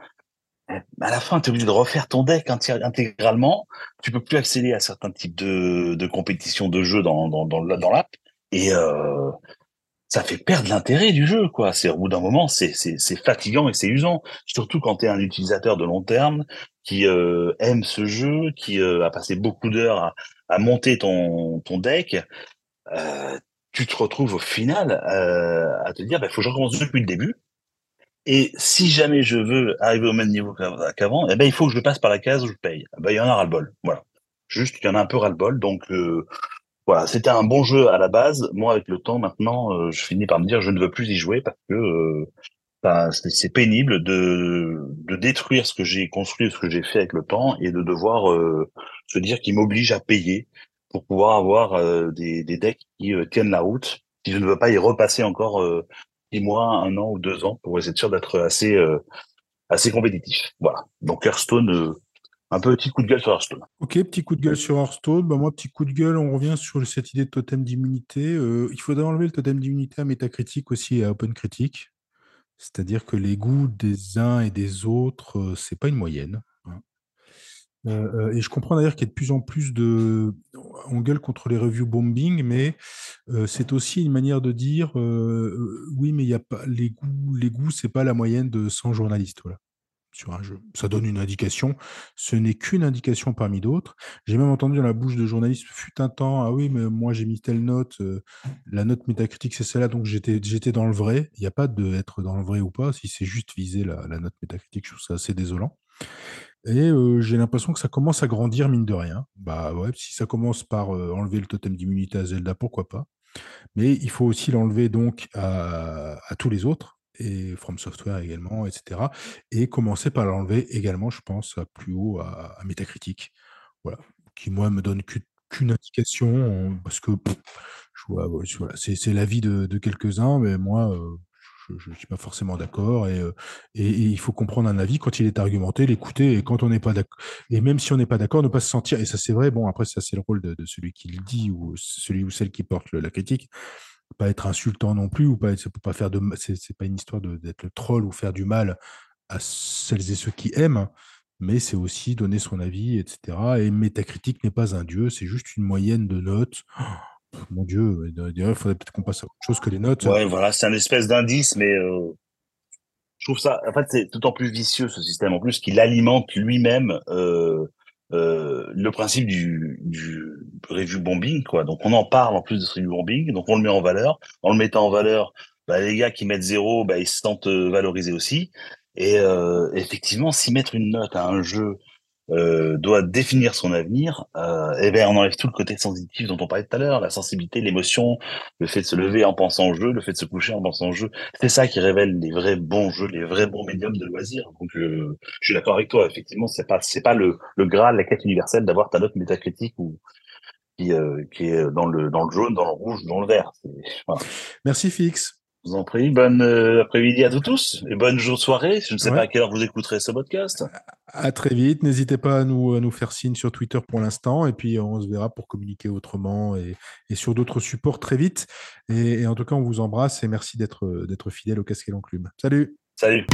à la fin, tu es obligé de refaire ton deck intégralement. Tu peux plus accéder à certains types de, de compétitions de jeux dans l'app. Et euh, ça fait perdre l'intérêt du jeu, quoi. C'est au bout d'un moment, c'est fatigant et c'est usant. Surtout quand tu es un utilisateur de long terme qui euh, aime ce jeu, qui euh, a passé beaucoup d'heures à, à, monter ton, ton deck. Euh, tu te retrouves au final euh, à te dire, il bah, faut que je recommence depuis le début. Et si jamais je veux arriver au même niveau qu'avant, eh ben, il faut que je passe par la case où je paye. Eh ben, il y en a ras-le-bol. Voilà. Juste, il y en a un peu ras-le-bol. Donc, euh, voilà, c'était un bon jeu à la base. Moi, avec le temps, maintenant, euh, je finis par me dire, je ne veux plus y jouer parce que euh, ben, c'est pénible de, de détruire ce que j'ai construit, ce que j'ai fait avec le temps, et de devoir se dire qu'il m'oblige à payer pour pouvoir avoir des, des decks qui tiennent la route. Si je ne veux pas y repasser encore six mois, un an ou deux ans pour essayer d'être assez euh, assez compétitif. Voilà. Donc Hearthstone, euh, un petit coup de gueule sur Hearthstone. Ok, petit coup de gueule sur Hearthstone. Bah moi, petit coup de gueule, on revient sur cette idée de totem d'immunité. Euh, il faudrait enlever le totem d'immunité à Metacritic aussi et à OpenCritic. C'est-à-dire que les goûts des uns et des autres, c'est pas une moyenne. Euh, euh, et je comprends d'ailleurs qu'il y a de plus en plus de. On gueule contre les reviews bombing, mais euh, c'est aussi une manière de dire oui, mais il y a pas les goûts, les goûts, pas la moyenne de 100 journalistes, voilà, Ça donne une indication. Ce n'est qu'une indication parmi d'autres. J'ai même entendu dans la bouche de journalistes fut un temps, ah oui, mais moi j'ai mis telle note, la note métacritique c'est celle-là, donc j'étais dans le vrai. Il n'y a pas de être dans le vrai ou pas. Si c'est juste viser la, note métacritique, je trouve ça assez désolant. Et j'ai l'impression que ça commence à grandir, mine de rien. Bah ouais, si ça commence par enlever le totem d'immunité à Zelda, pourquoi pas. Mais il faut aussi l'enlever donc à, tous les autres, et From Software également, etc. Et commencer par l'enlever également, je pense, à plus haut, à, Metacritic. Voilà. Qui, moi, me donne qu'une indication, parce que vois, c'est l'avis de, quelques-uns, mais moi, je ne suis pas forcément d'accord euh, et, il faut comprendre un avis quand il est argumenté, l'écouter et quand on n'est pas d'accord. Et même si on n'est pas d'accord, ne pas se sentir, et ça c'est vrai, bon après ça c'est le rôle de, celui qui le dit ou celui ou celle qui porte la critique, pas être insultant non plus ou pas, pas faire de, c'est pas une histoire d'être le troll ou faire du mal à celles et ceux qui aiment, mais c'est aussi donner son avis, etc. Et métacritique n'est pas un dieu, c'est juste une moyenne de notes. Mon Dieu, il faudrait peut-être qu'on passe à autre chose que les notes. Ouais, voilà, c'est un espèce d'indice, mais euh, je trouve ça, en fait, c'est d'autant plus vicieux ce système, en plus qu'il alimente lui-même euh, euh, le principe du, du review bombing, quoi. Donc on en parle en plus de ce review bombing, donc on le met en valeur. En le mettant en valeur, bah, les gars qui mettent zéro, bah, ils se sentent valorisés aussi. Et effectivement, s'y mettre une note à un jeu euh, doit définir son avenir, euh, et bien on enlève tout le côté sensitif dont on parlait tout à l'heure, la sensibilité, l'émotion, le fait de se lever en pensant au jeu, le fait de se coucher en pensant au jeu. C'est ça qui révèle les vrais bons jeux, les vrais bons médiums de loisirs. Donc je, je suis d'accord avec toi. Effectivement, c'est pas c'est pas le le graal, la quête universelle d'avoir ta note métacritique ou qui, euh, qui est dans le dans le jaune, dans le rouge, dans le vert. Voilà. Merci Fix. Vous en prie. Bonne euh, après-midi à tous et bonne jour soirée. Je ne sais pas à quelle heure vous écouterez ce podcast. À très vite. N'hésitez pas à nous, à nous faire signe sur Twitter pour l'instant et puis on se verra pour communiquer autrement et, et sur d'autres supports très vite. Et, et, en tout cas, on vous embrasse et merci d'être fidèle au Casquet Club. Salut. Salut.